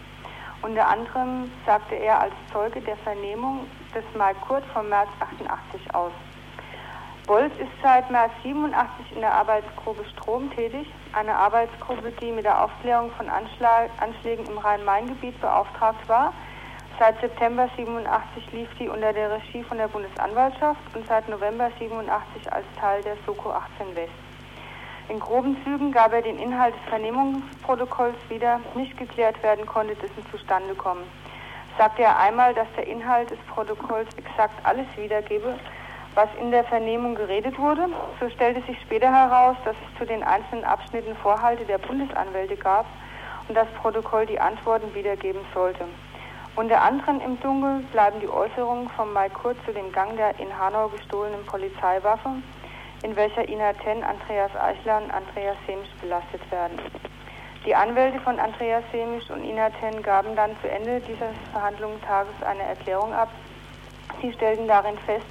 Unter anderem sagte er als Zeuge der Vernehmung des Mai Kurt vom März 88 aus. Bolz ist seit März 87 in der Arbeitsgruppe Strom tätig, eine Arbeitsgruppe, die mit der Aufklärung von Anschlag, Anschlägen im Rhein-Main-Gebiet beauftragt war. Seit September 87 lief die unter der Regie von der Bundesanwaltschaft und seit November 87 als Teil der Soko 18 West. In groben Zügen gab er den Inhalt des Vernehmungsprotokolls wieder, nicht geklärt werden konnte, dessen Zustandekommen. Sagte er einmal, dass der Inhalt des Protokolls exakt alles wiedergebe, was in der Vernehmung geredet wurde. So stellte sich später heraus, dass es zu den einzelnen Abschnitten Vorhalte der Bundesanwälte gab und das Protokoll die Antworten wiedergeben sollte. Unter anderem im Dunkel bleiben die Äußerungen von Mai Kurz zu dem Gang der in Hanau gestohlenen Polizeiwaffe, in welcher Ina Ten, Andreas Eichler und Andreas Semisch belastet werden. Die Anwälte von Andreas Semisch und Ina Ten gaben dann zu Ende dieses Verhandlungstages eine Erklärung ab. Sie stellten darin fest,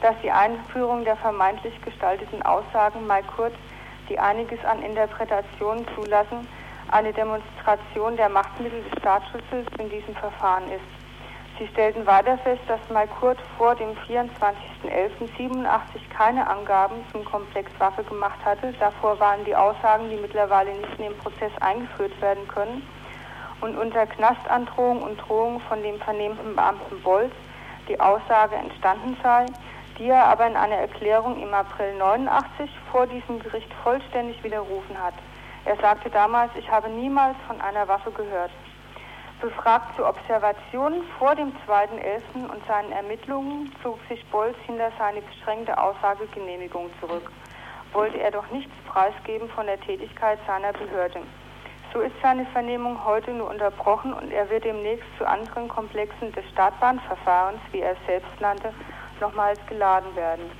dass die Einführung der vermeintlich gestalteten Aussagen mal kurz, die einiges an Interpretationen zulassen, eine Demonstration der Machtmittel des Staatsschutzes in diesem Verfahren ist. Sie stellten weiter fest, dass Malkurt vor dem 24.11.87 keine Angaben zum Komplex Waffe gemacht hatte. Davor waren die Aussagen, die mittlerweile nicht in den Prozess eingeführt werden können. Und unter Knastandrohung und Drohung von dem vernehmten Beamten Bolz die Aussage entstanden sei, die er aber in einer Erklärung im April 89 vor diesem Gericht vollständig widerrufen hat. Er sagte damals, ich habe niemals von einer Waffe gehört. Befragt zu Observationen vor dem 2.11. und seinen Ermittlungen zog sich Bolz hinter seine beschränkte Aussagegenehmigung zurück. Wollte er doch nichts preisgeben von der Tätigkeit seiner Behörde. So ist seine Vernehmung heute nur unterbrochen und er wird demnächst zu anderen Komplexen des Startbahnverfahrens, wie er es selbst nannte, nochmals geladen werden.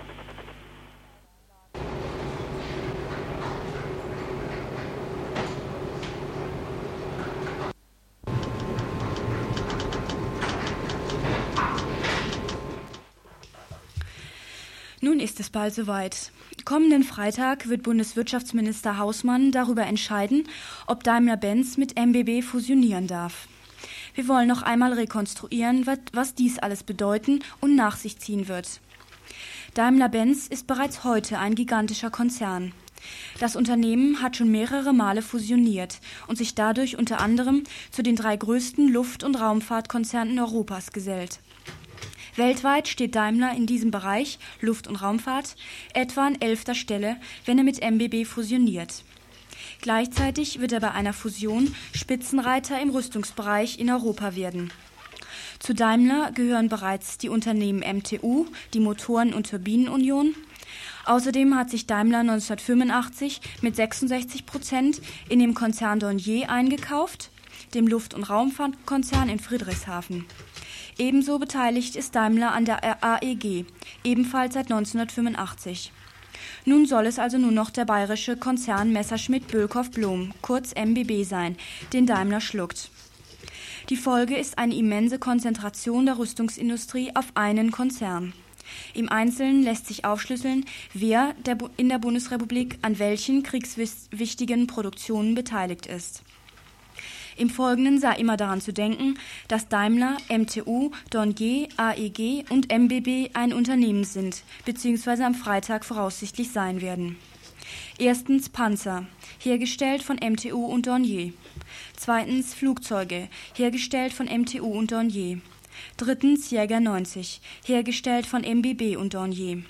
Nun ist es bald soweit. Kommenden Freitag wird Bundeswirtschaftsminister Hausmann darüber entscheiden, ob Daimler-Benz mit MBB fusionieren darf. Wir wollen noch einmal rekonstruieren, was dies alles bedeuten und nach sich ziehen wird. Daimler-Benz ist bereits heute ein gigantischer Konzern. Das Unternehmen hat schon mehrere Male fusioniert und sich dadurch unter anderem zu den drei größten Luft- und Raumfahrtkonzernen Europas gesellt. Weltweit steht Daimler in diesem Bereich Luft- und Raumfahrt etwa an elfter Stelle, wenn er mit MBB fusioniert. Gleichzeitig wird er bei einer Fusion Spitzenreiter im Rüstungsbereich in Europa werden. Zu Daimler gehören bereits die Unternehmen MTU, die Motoren- und Turbinenunion. Außerdem hat sich Daimler 1985 mit 66 Prozent in dem Konzern Dornier eingekauft, dem Luft- und Raumfahrtkonzern in Friedrichshafen. Ebenso beteiligt ist Daimler an der AEG, ebenfalls seit 1985. Nun soll es also nur noch der bayerische Konzern Messerschmitt Bölkow Blom, kurz MBB sein, den Daimler schluckt. Die Folge ist eine immense Konzentration der Rüstungsindustrie auf einen Konzern. Im Einzelnen lässt sich aufschlüsseln, wer der in der Bundesrepublik an welchen kriegswichtigen Produktionen beteiligt ist. Im Folgenden sei immer daran zu denken, dass Daimler, MTU, Dornier, AEG und MBB ein Unternehmen sind bzw. am Freitag voraussichtlich sein werden. Erstens Panzer, hergestellt von MTU und Dornier. Zweitens Flugzeuge, hergestellt von MTU und Dornier. Drittens Jäger 90, hergestellt von MBB und Dornier.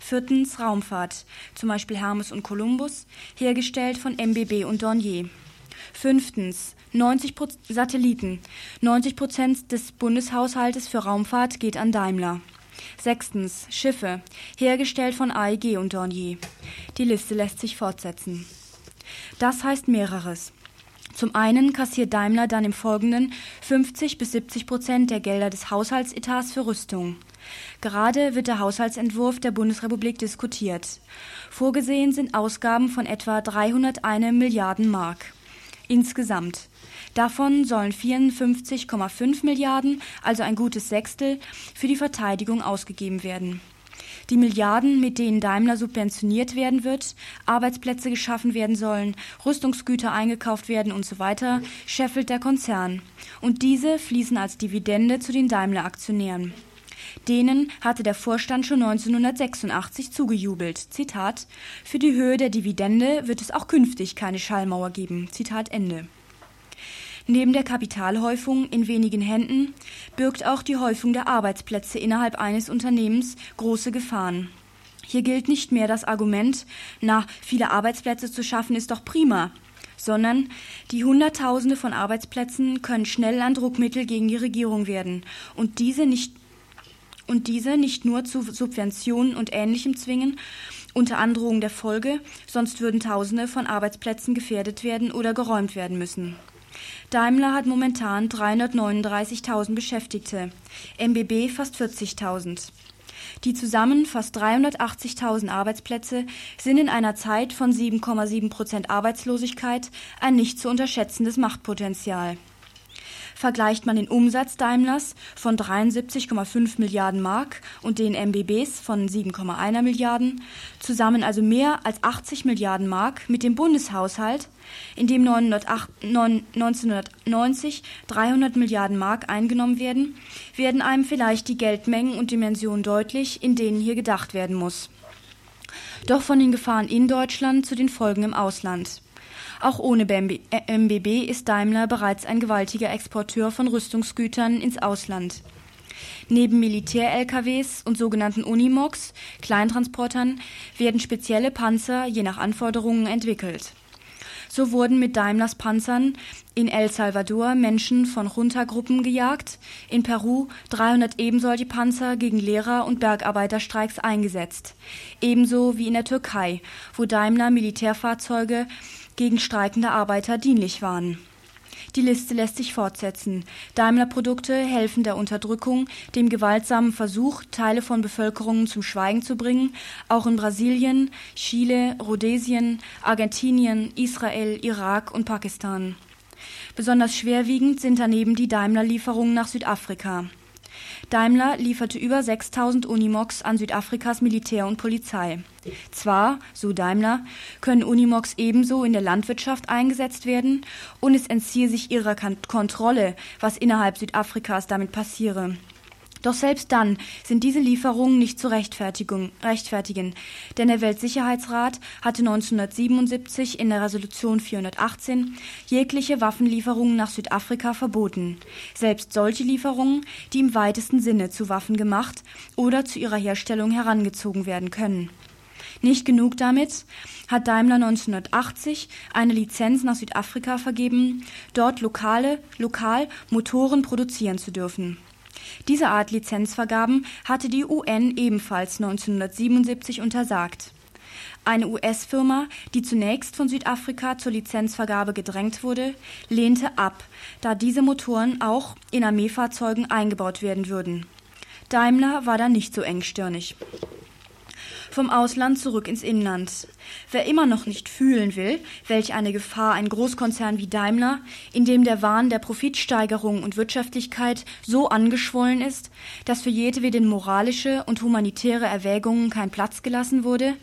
Viertens Raumfahrt, zum Beispiel Hermes und Columbus, hergestellt von MBB und Dornier. Fünftens 90 Satelliten. 90 Prozent des Bundeshaushaltes für Raumfahrt geht an Daimler. Sechstens Schiffe, hergestellt von AEG und Dornier. Die Liste lässt sich fortsetzen. Das heißt mehreres. Zum einen kassiert Daimler dann im Folgenden 50 bis 70 Prozent der Gelder des Haushaltsetats für Rüstung. Gerade wird der Haushaltsentwurf der Bundesrepublik diskutiert. Vorgesehen sind Ausgaben von etwa 301 Milliarden Mark. Insgesamt. Davon sollen 54,5 Milliarden, also ein gutes Sechstel, für die Verteidigung ausgegeben werden. Die Milliarden, mit denen Daimler subventioniert werden wird, Arbeitsplätze geschaffen werden sollen, Rüstungsgüter eingekauft werden und so weiter, scheffelt der Konzern. Und diese fließen als Dividende zu den Daimler-Aktionären. Denen hatte der Vorstand schon 1986 zugejubelt. Zitat: Für die Höhe der Dividende wird es auch künftig keine Schallmauer geben. Zitat Ende. Neben der Kapitalhäufung in wenigen Händen birgt auch die Häufung der Arbeitsplätze innerhalb eines Unternehmens große Gefahren. Hier gilt nicht mehr das Argument, na, viele Arbeitsplätze zu schaffen ist doch prima, sondern die Hunderttausende von Arbeitsplätzen können schnell ein Druckmittel gegen die Regierung werden und diese nicht und diese nicht nur zu Subventionen und Ähnlichem zwingen, unter Androhung der Folge, sonst würden Tausende von Arbeitsplätzen gefährdet werden oder geräumt werden müssen. Daimler hat momentan 339.000 Beschäftigte, MBB fast 40.000. Die zusammen fast 380.000 Arbeitsplätze sind in einer Zeit von 7,7 Prozent Arbeitslosigkeit ein nicht zu unterschätzendes Machtpotenzial. Vergleicht man den Umsatz Daimlers von 73,5 Milliarden Mark und den MBBs von 7,1 Milliarden, zusammen also mehr als 80 Milliarden Mark mit dem Bundeshaushalt, in dem 1990 300 Milliarden Mark eingenommen werden, werden einem vielleicht die Geldmengen und Dimensionen deutlich, in denen hier gedacht werden muss. Doch von den Gefahren in Deutschland zu den Folgen im Ausland. Auch ohne MBB äh, ist Daimler bereits ein gewaltiger Exporteur von Rüstungsgütern ins Ausland. Neben Militär-LKWs und sogenannten Unimogs, Kleintransportern, werden spezielle Panzer je nach Anforderungen entwickelt. So wurden mit Daimlers Panzern in El Salvador Menschen von Junta-Gruppen gejagt, in Peru 300 ebensolche Panzer gegen Lehrer- und Bergarbeiterstreiks eingesetzt, ebenso wie in der Türkei, wo Daimler Militärfahrzeuge gegen streikende Arbeiter dienlich waren. Die Liste lässt sich fortsetzen. Daimler-Produkte helfen der Unterdrückung, dem gewaltsamen Versuch, Teile von Bevölkerungen zum Schweigen zu bringen, auch in Brasilien, Chile, Rhodesien, Argentinien, Israel, Irak und Pakistan. Besonders schwerwiegend sind daneben die Daimler-Lieferungen nach Südafrika. Daimler lieferte über 6000 Unimogs an Südafrikas Militär und Polizei. Zwar, so Daimler, können Unimogs ebenso in der Landwirtschaft eingesetzt werden und es entziehe sich ihrer Kontrolle, was innerhalb Südafrikas damit passiere. Doch selbst dann sind diese Lieferungen nicht zu rechtfertigen, denn der Weltsicherheitsrat hatte 1977 in der Resolution 418 jegliche Waffenlieferungen nach Südafrika verboten, selbst solche Lieferungen, die im weitesten Sinne zu Waffen gemacht oder zu ihrer Herstellung herangezogen werden können. Nicht genug damit hat Daimler 1980 eine Lizenz nach Südafrika vergeben, dort lokale, lokal Motoren produzieren zu dürfen. Diese Art Lizenzvergaben hatte die UN ebenfalls 1977 untersagt. Eine US-Firma, die zunächst von Südafrika zur Lizenzvergabe gedrängt wurde, lehnte ab, da diese Motoren auch in Armeefahrzeugen eingebaut werden würden. Daimler war da nicht so engstirnig vom Ausland zurück ins Inland. Wer immer noch nicht fühlen will, welch eine Gefahr ein Großkonzern wie Daimler, in dem der Wahn der Profitsteigerung und Wirtschaftlichkeit so angeschwollen ist, dass für jedwede moralische und humanitäre Erwägungen kein Platz gelassen wurde,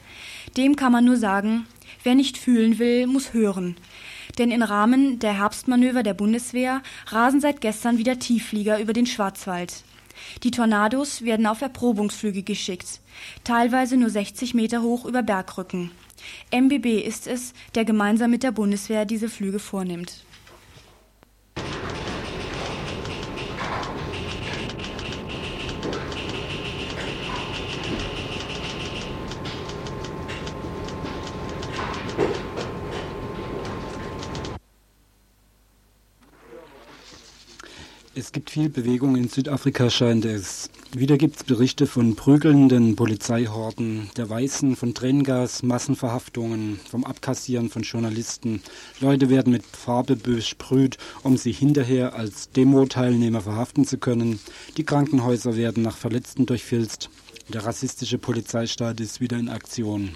dem kann man nur sagen, wer nicht fühlen will, muss hören. Denn im Rahmen der Herbstmanöver der Bundeswehr rasen seit gestern wieder Tiefflieger über den Schwarzwald. Die Tornados werden auf Erprobungsflüge geschickt, teilweise nur 60 Meter hoch über Bergrücken. MBB ist es, der gemeinsam mit der Bundeswehr diese Flüge vornimmt. Es gibt viel Bewegung in Südafrika, scheint es. Wieder gibt es Berichte von prügelnden Polizeihorden, der Weißen, von Tränengas, Massenverhaftungen, vom Abkassieren von Journalisten. Leute werden mit Farbe besprüht, um sie hinterher als Demo-Teilnehmer verhaften zu können. Die Krankenhäuser werden nach Verletzten durchfilzt. Der rassistische Polizeistaat ist wieder in Aktion.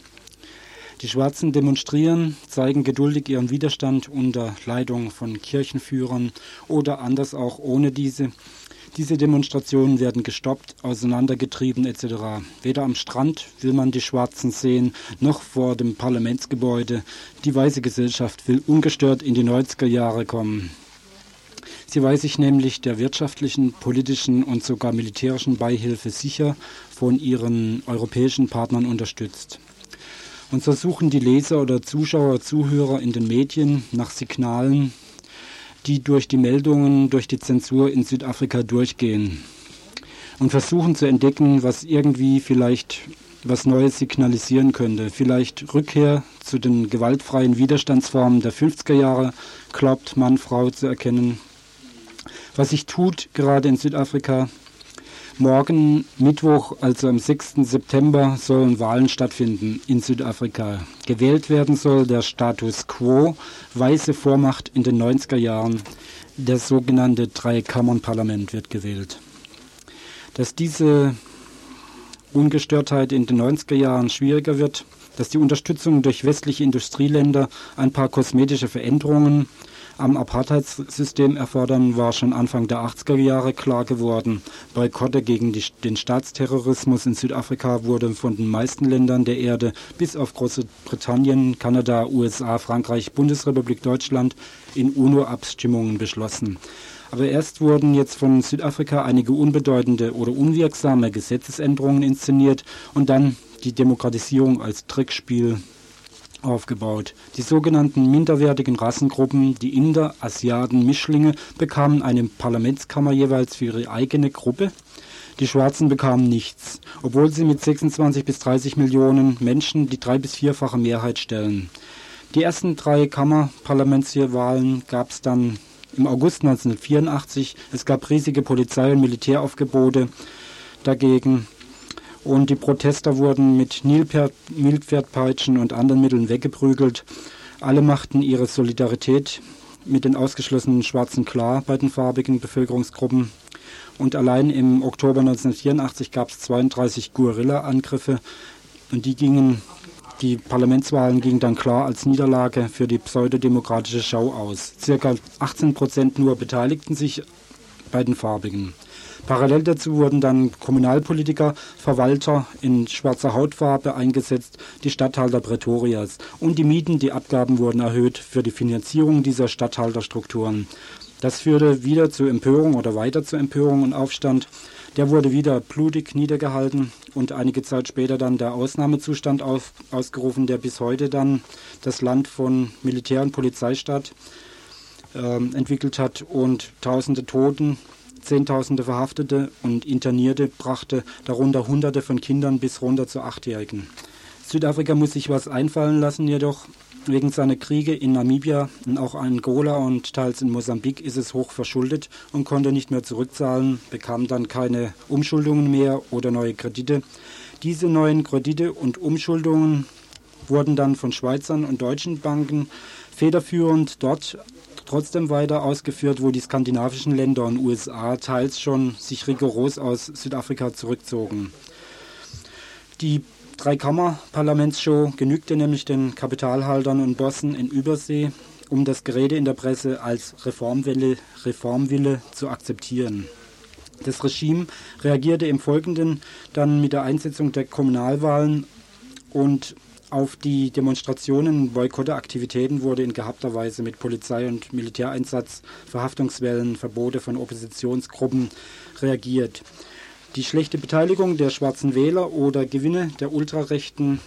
Die Schwarzen demonstrieren, zeigen geduldig ihren Widerstand unter Leitung von Kirchenführern oder anders auch ohne diese. Diese Demonstrationen werden gestoppt, auseinandergetrieben etc. Weder am Strand will man die Schwarzen sehen, noch vor dem Parlamentsgebäude. Die weiße Gesellschaft will ungestört in die 90er Jahre kommen. Sie weiß sich nämlich der wirtschaftlichen, politischen und sogar militärischen Beihilfe sicher von ihren europäischen Partnern unterstützt. Und so suchen die Leser oder Zuschauer, Zuhörer in den Medien nach Signalen, die durch die Meldungen, durch die Zensur in Südafrika durchgehen. Und versuchen zu entdecken, was irgendwie vielleicht was Neues signalisieren könnte. Vielleicht Rückkehr zu den gewaltfreien Widerstandsformen der 50er Jahre, glaubt Mann, Frau zu erkennen. Was sich tut gerade in Südafrika, Morgen Mittwoch, also am 6. September, sollen Wahlen stattfinden in Südafrika. Gewählt werden soll der Status quo, weiße Vormacht in den 90er Jahren. Der sogenannte Drei-Kammern-Parlament wird gewählt. Dass diese Ungestörtheit in den 90er Jahren schwieriger wird, dass die Unterstützung durch westliche Industrieländer ein paar kosmetische Veränderungen am Apartheidssystem erfordern, war schon Anfang der 80er Jahre klar geworden. Boykotte gegen die, den Staatsterrorismus in Südafrika wurden von den meisten Ländern der Erde bis auf Großbritannien, Kanada, USA, Frankreich, Bundesrepublik Deutschland in UNO-Abstimmungen beschlossen. Aber erst wurden jetzt von Südafrika einige unbedeutende oder unwirksame Gesetzesänderungen inszeniert und dann die Demokratisierung als Trickspiel aufgebaut. Die sogenannten minderwertigen Rassengruppen, die Inder, Asiaten, Mischlinge, bekamen eine Parlamentskammer jeweils für ihre eigene Gruppe. Die Schwarzen bekamen nichts, obwohl sie mit 26 bis 30 Millionen Menschen die drei- bis vierfache Mehrheit stellen. Die ersten drei Kammerparlamentswahlen gab es dann im August 1984. Es gab riesige Polizei- und Militäraufgebote dagegen und die Protester wurden mit Nilpferdpeitschen und anderen Mitteln weggeprügelt. Alle machten ihre Solidarität mit den ausgeschlossenen Schwarzen klar bei den farbigen Bevölkerungsgruppen. Und allein im Oktober 1984 gab es 32 Guerilla-Angriffe und die gingen, die Parlamentswahlen gingen dann klar als Niederlage für die pseudodemokratische Schau aus. Circa 18 Prozent nur beteiligten sich bei den Farbigen. Parallel dazu wurden dann Kommunalpolitiker, Verwalter in schwarzer Hautfarbe eingesetzt, die Statthalter Pretorias. Und die Mieten, die Abgaben wurden erhöht für die Finanzierung dieser Statthalterstrukturen. Das führte wieder zu Empörung oder weiter zu Empörung und Aufstand. Der wurde wieder blutig niedergehalten und einige Zeit später dann der Ausnahmezustand auf, ausgerufen, der bis heute dann das Land von Militär- und Polizeistaat äh, entwickelt hat und tausende Toten, Zehntausende Verhaftete und Internierte brachte, darunter Hunderte von Kindern bis runter zu Achtjährigen. Südafrika muss sich was einfallen lassen, jedoch wegen seiner Kriege in Namibia und auch Angola und teils in Mosambik ist es hoch verschuldet und konnte nicht mehr zurückzahlen, bekam dann keine Umschuldungen mehr oder neue Kredite. Diese neuen Kredite und Umschuldungen wurden dann von Schweizern und deutschen Banken federführend dort trotzdem weiter ausgeführt, wo die skandinavischen Länder und USA teils schon sich rigoros aus Südafrika zurückzogen. Die Dreikammer-Parlamentsshow genügte nämlich den Kapitalhaltern und Bossen in Übersee, um das Gerede in der Presse als Reformwille, Reformwille zu akzeptieren. Das Regime reagierte im Folgenden dann mit der Einsetzung der Kommunalwahlen und auf die Demonstrationen und Boykottaktivitäten wurde in gehabter Weise mit Polizei- und Militäreinsatz, Verhaftungswellen, Verbote von Oppositionsgruppen reagiert. Die schlechte Beteiligung der schwarzen Wähler oder Gewinne der Ultrarechten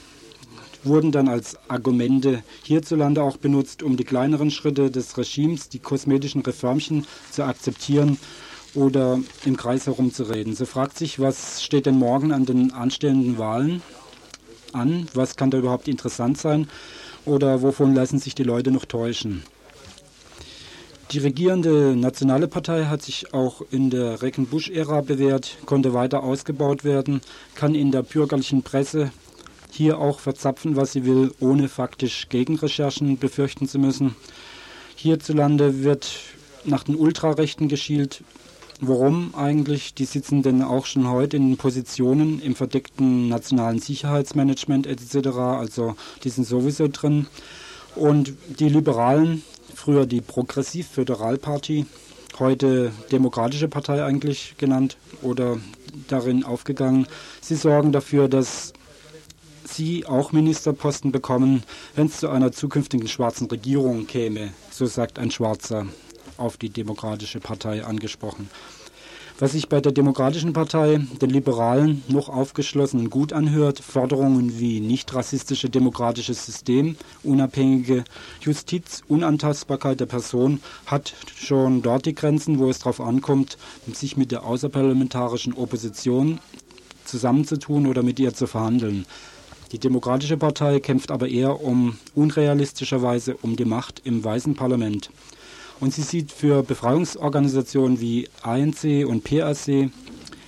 wurden dann als Argumente hierzulande auch benutzt, um die kleineren Schritte des Regimes, die kosmetischen Reformchen zu akzeptieren oder im Kreis herumzureden. So fragt sich, was steht denn morgen an den anstehenden Wahlen? An? Was kann da überhaupt interessant sein? Oder wovon lassen sich die Leute noch täuschen? Die regierende Nationale Partei hat sich auch in der Recken-Bush-Ära bewährt, konnte weiter ausgebaut werden, kann in der bürgerlichen Presse hier auch verzapfen, was sie will, ohne faktisch Gegenrecherchen befürchten zu müssen. Hierzulande wird nach den Ultrarechten geschielt, Warum eigentlich? Die sitzen denn auch schon heute in Positionen im verdeckten nationalen Sicherheitsmanagement etc. Also die sind sowieso drin. Und die Liberalen, früher die Progressiv-Föderalparty, heute Demokratische Partei eigentlich genannt oder darin aufgegangen, sie sorgen dafür, dass sie auch Ministerposten bekommen, wenn es zu einer zukünftigen schwarzen Regierung käme, so sagt ein Schwarzer auf die Demokratische Partei angesprochen. Was sich bei der Demokratischen Partei, den Liberalen, noch aufgeschlossen und gut anhört, Forderungen wie nicht rassistische demokratisches System, unabhängige Justiz, Unantastbarkeit der Person, hat schon dort die Grenzen, wo es darauf ankommt, sich mit der außerparlamentarischen Opposition zusammenzutun oder mit ihr zu verhandeln. Die Demokratische Partei kämpft aber eher um unrealistischerweise um die Macht im Weißen Parlament. Und sie sieht für Befreiungsorganisationen wie ANC und PAC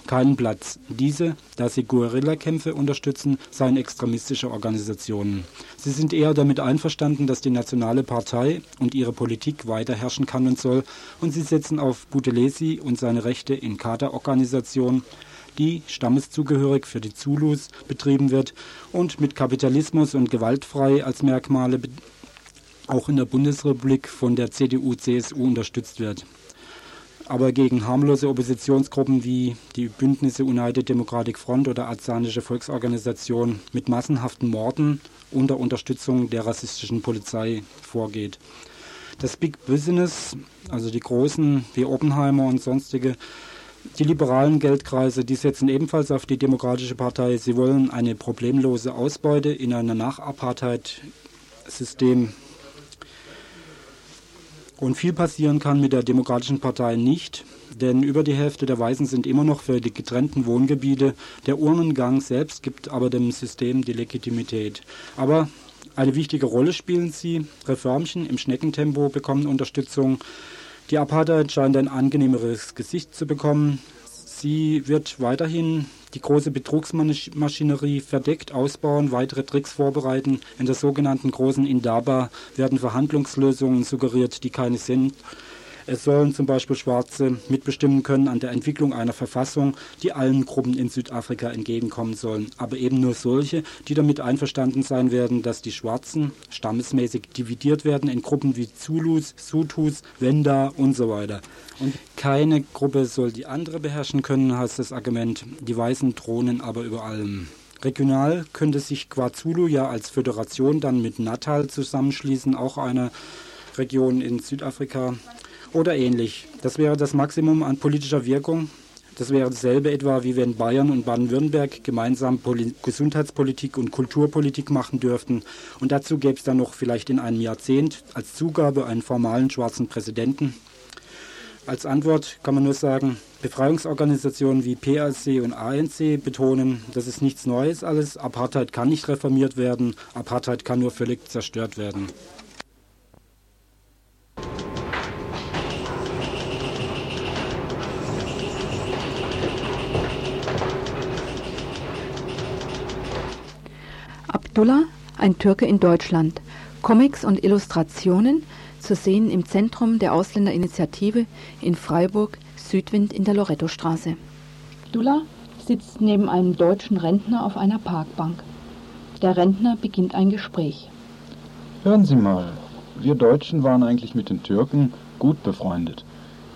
keinen Platz. Diese, da sie Guerillakämpfe unterstützen, seien extremistische Organisationen. Sie sind eher damit einverstanden, dass die Nationale Partei und ihre Politik weiter herrschen kann und soll, und sie setzen auf Buthelesi und seine Rechte in Kaderorganisationen, die stammeszugehörig für die Zulus betrieben wird und mit Kapitalismus und gewaltfrei als Merkmale auch in der Bundesrepublik von der CDU-CSU unterstützt wird. Aber gegen harmlose Oppositionsgruppen wie die Bündnisse United Democratic Front oder Azanische Volksorganisation mit massenhaften Morden unter Unterstützung der rassistischen Polizei vorgeht. Das Big Business, also die Großen wie Oppenheimer und sonstige, die liberalen Geldkreise, die setzen ebenfalls auf die Demokratische Partei. Sie wollen eine problemlose Ausbeute in einer Nach-Apartheid-System und viel passieren kann mit der Demokratischen Partei nicht, denn über die Hälfte der Weißen sind immer noch für die getrennten Wohngebiete. Der Urnengang selbst gibt aber dem System die Legitimität. Aber eine wichtige Rolle spielen sie. Reformchen im Schneckentempo bekommen Unterstützung. Die Apartheid scheint ein angenehmeres Gesicht zu bekommen. Sie wird weiterhin die große Betrugsmaschinerie verdeckt ausbauen, weitere Tricks vorbereiten. In der sogenannten großen Indaba werden Verhandlungslösungen suggeriert, die keine sind. Es sollen zum Beispiel Schwarze mitbestimmen können an der Entwicklung einer Verfassung, die allen Gruppen in Südafrika entgegenkommen sollen. Aber eben nur solche, die damit einverstanden sein werden, dass die Schwarzen stammesmäßig dividiert werden in Gruppen wie Zulus, Sutus, Wenda und so weiter. Und keine Gruppe soll die andere beherrschen können, heißt das Argument. Die Weißen thronen aber über allem. Regional könnte sich KwaZulu ja als Föderation dann mit Natal zusammenschließen, auch eine Region in Südafrika oder ähnlich. Das wäre das Maximum an politischer Wirkung. Das wäre dasselbe etwa, wie wenn Bayern und Baden-Württemberg gemeinsam Poli Gesundheitspolitik und Kulturpolitik machen dürften. Und dazu gäbe es dann noch vielleicht in einem Jahrzehnt als Zugabe einen formalen schwarzen Präsidenten. Als Antwort kann man nur sagen, Befreiungsorganisationen wie PAC und ANC betonen, das ist nichts Neues alles. Apartheid kann nicht reformiert werden, Apartheid kann nur völlig zerstört werden. Abdullah, ein Türke in Deutschland. Comics und Illustrationen zu sehen im Zentrum der Ausländerinitiative in Freiburg Südwind in der Lorettostraße. Abdullah sitzt neben einem deutschen Rentner auf einer Parkbank. Der Rentner beginnt ein Gespräch. Hören Sie mal, wir Deutschen waren eigentlich mit den Türken gut befreundet.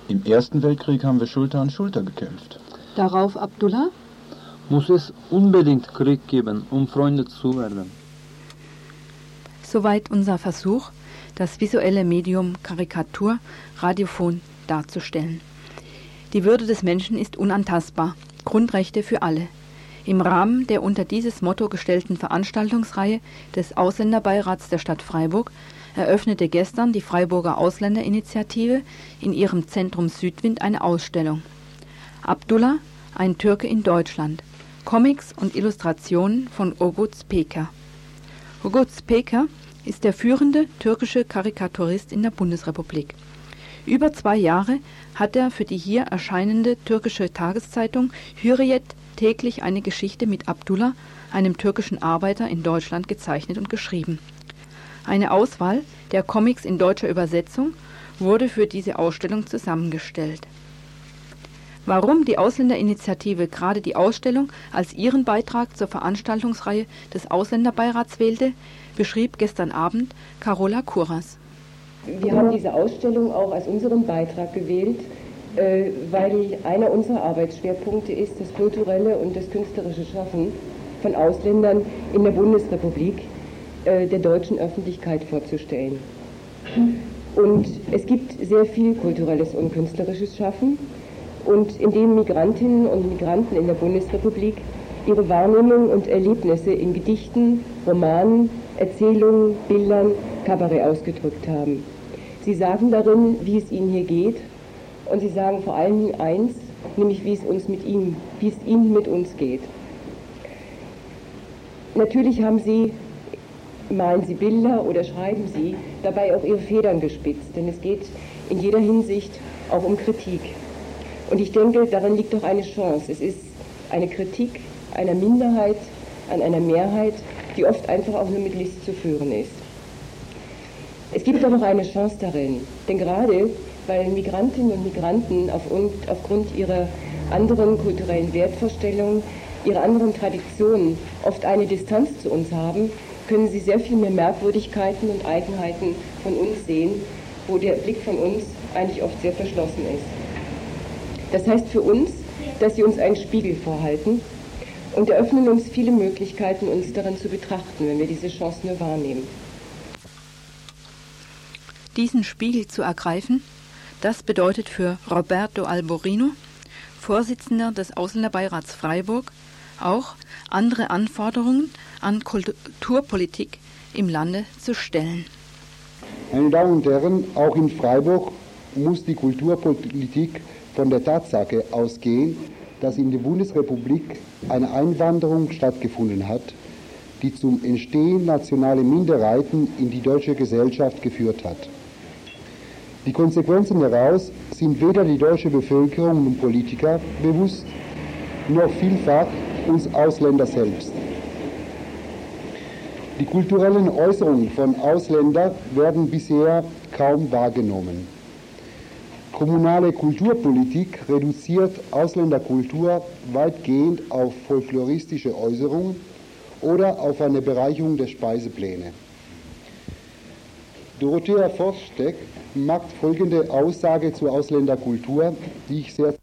Im Ersten Weltkrieg haben wir Schulter an Schulter gekämpft. Darauf Abdullah muss es unbedingt Krieg geben, um Freunde zu werden. Soweit unser Versuch, das visuelle Medium Karikatur, Radiophon darzustellen. Die Würde des Menschen ist unantastbar, Grundrechte für alle. Im Rahmen der unter dieses Motto gestellten Veranstaltungsreihe des Ausländerbeirats der Stadt Freiburg eröffnete gestern die Freiburger Ausländerinitiative in ihrem Zentrum Südwind eine Ausstellung. Abdullah, ein Türke in Deutschland, Comics und Illustrationen von Oguz Peker. Oguz Peker ist der führende türkische Karikaturist in der Bundesrepublik. Über zwei Jahre hat er für die hier erscheinende türkische Tageszeitung Hürriyet täglich eine Geschichte mit Abdullah, einem türkischen Arbeiter in Deutschland, gezeichnet und geschrieben. Eine Auswahl der Comics in deutscher Übersetzung wurde für diese Ausstellung zusammengestellt. Warum die Ausländerinitiative gerade die Ausstellung als ihren Beitrag zur Veranstaltungsreihe des Ausländerbeirats wählte, beschrieb gestern Abend Carola Kuras. Wir haben diese Ausstellung auch als unseren Beitrag gewählt, äh, weil einer unserer Arbeitsschwerpunkte ist, das kulturelle und das künstlerische Schaffen von Ausländern in der Bundesrepublik äh, der deutschen Öffentlichkeit vorzustellen. Und es gibt sehr viel kulturelles und künstlerisches Schaffen und in dem Migrantinnen und Migranten in der Bundesrepublik ihre Wahrnehmung und Erlebnisse in Gedichten, Romanen, Erzählungen, Bildern, Kabarett ausgedrückt haben. Sie sagen darin, wie es ihnen hier geht und sie sagen vor allen Dingen eins, nämlich wie es uns mit ihnen, wie es ihnen mit uns geht. Natürlich haben sie, malen sie Bilder oder schreiben sie dabei auch ihre Federn gespitzt, denn es geht in jeder Hinsicht auch um Kritik. Und ich denke, darin liegt doch eine Chance. Es ist eine Kritik einer Minderheit an einer Mehrheit, die oft einfach auch nur mit List zu führen ist. Es gibt aber auch eine Chance darin, denn gerade weil Migrantinnen und Migranten aufgrund ihrer anderen kulturellen Wertvorstellungen, ihrer anderen Traditionen oft eine Distanz zu uns haben, können sie sehr viel mehr Merkwürdigkeiten und Eigenheiten von uns sehen, wo der Blick von uns eigentlich oft sehr verschlossen ist. Das heißt für uns, dass sie uns einen Spiegel vorhalten und eröffnen uns viele Möglichkeiten, uns darin zu betrachten, wenn wir diese Chance nur wahrnehmen. Diesen Spiegel zu ergreifen, das bedeutet für Roberto Alborino, Vorsitzender des Ausländerbeirats Freiburg, auch andere Anforderungen an Kulturpolitik im Lande zu stellen. Meine Damen und Herren, auch in Freiburg muss die Kulturpolitik von der Tatsache ausgehen, dass in der Bundesrepublik eine Einwanderung stattgefunden hat, die zum Entstehen nationaler Minderheiten in die deutsche Gesellschaft geführt hat. Die Konsequenzen daraus sind weder die deutsche Bevölkerung und Politiker bewusst, noch vielfach uns Ausländer selbst. Die kulturellen Äußerungen von Ausländern werden bisher kaum wahrgenommen. Kommunale Kulturpolitik reduziert Ausländerkultur weitgehend auf folkloristische Äußerungen oder auf eine Bereicherung der Speisepläne. Dorothea Forstek macht folgende Aussage zur Ausländerkultur, die ich sehr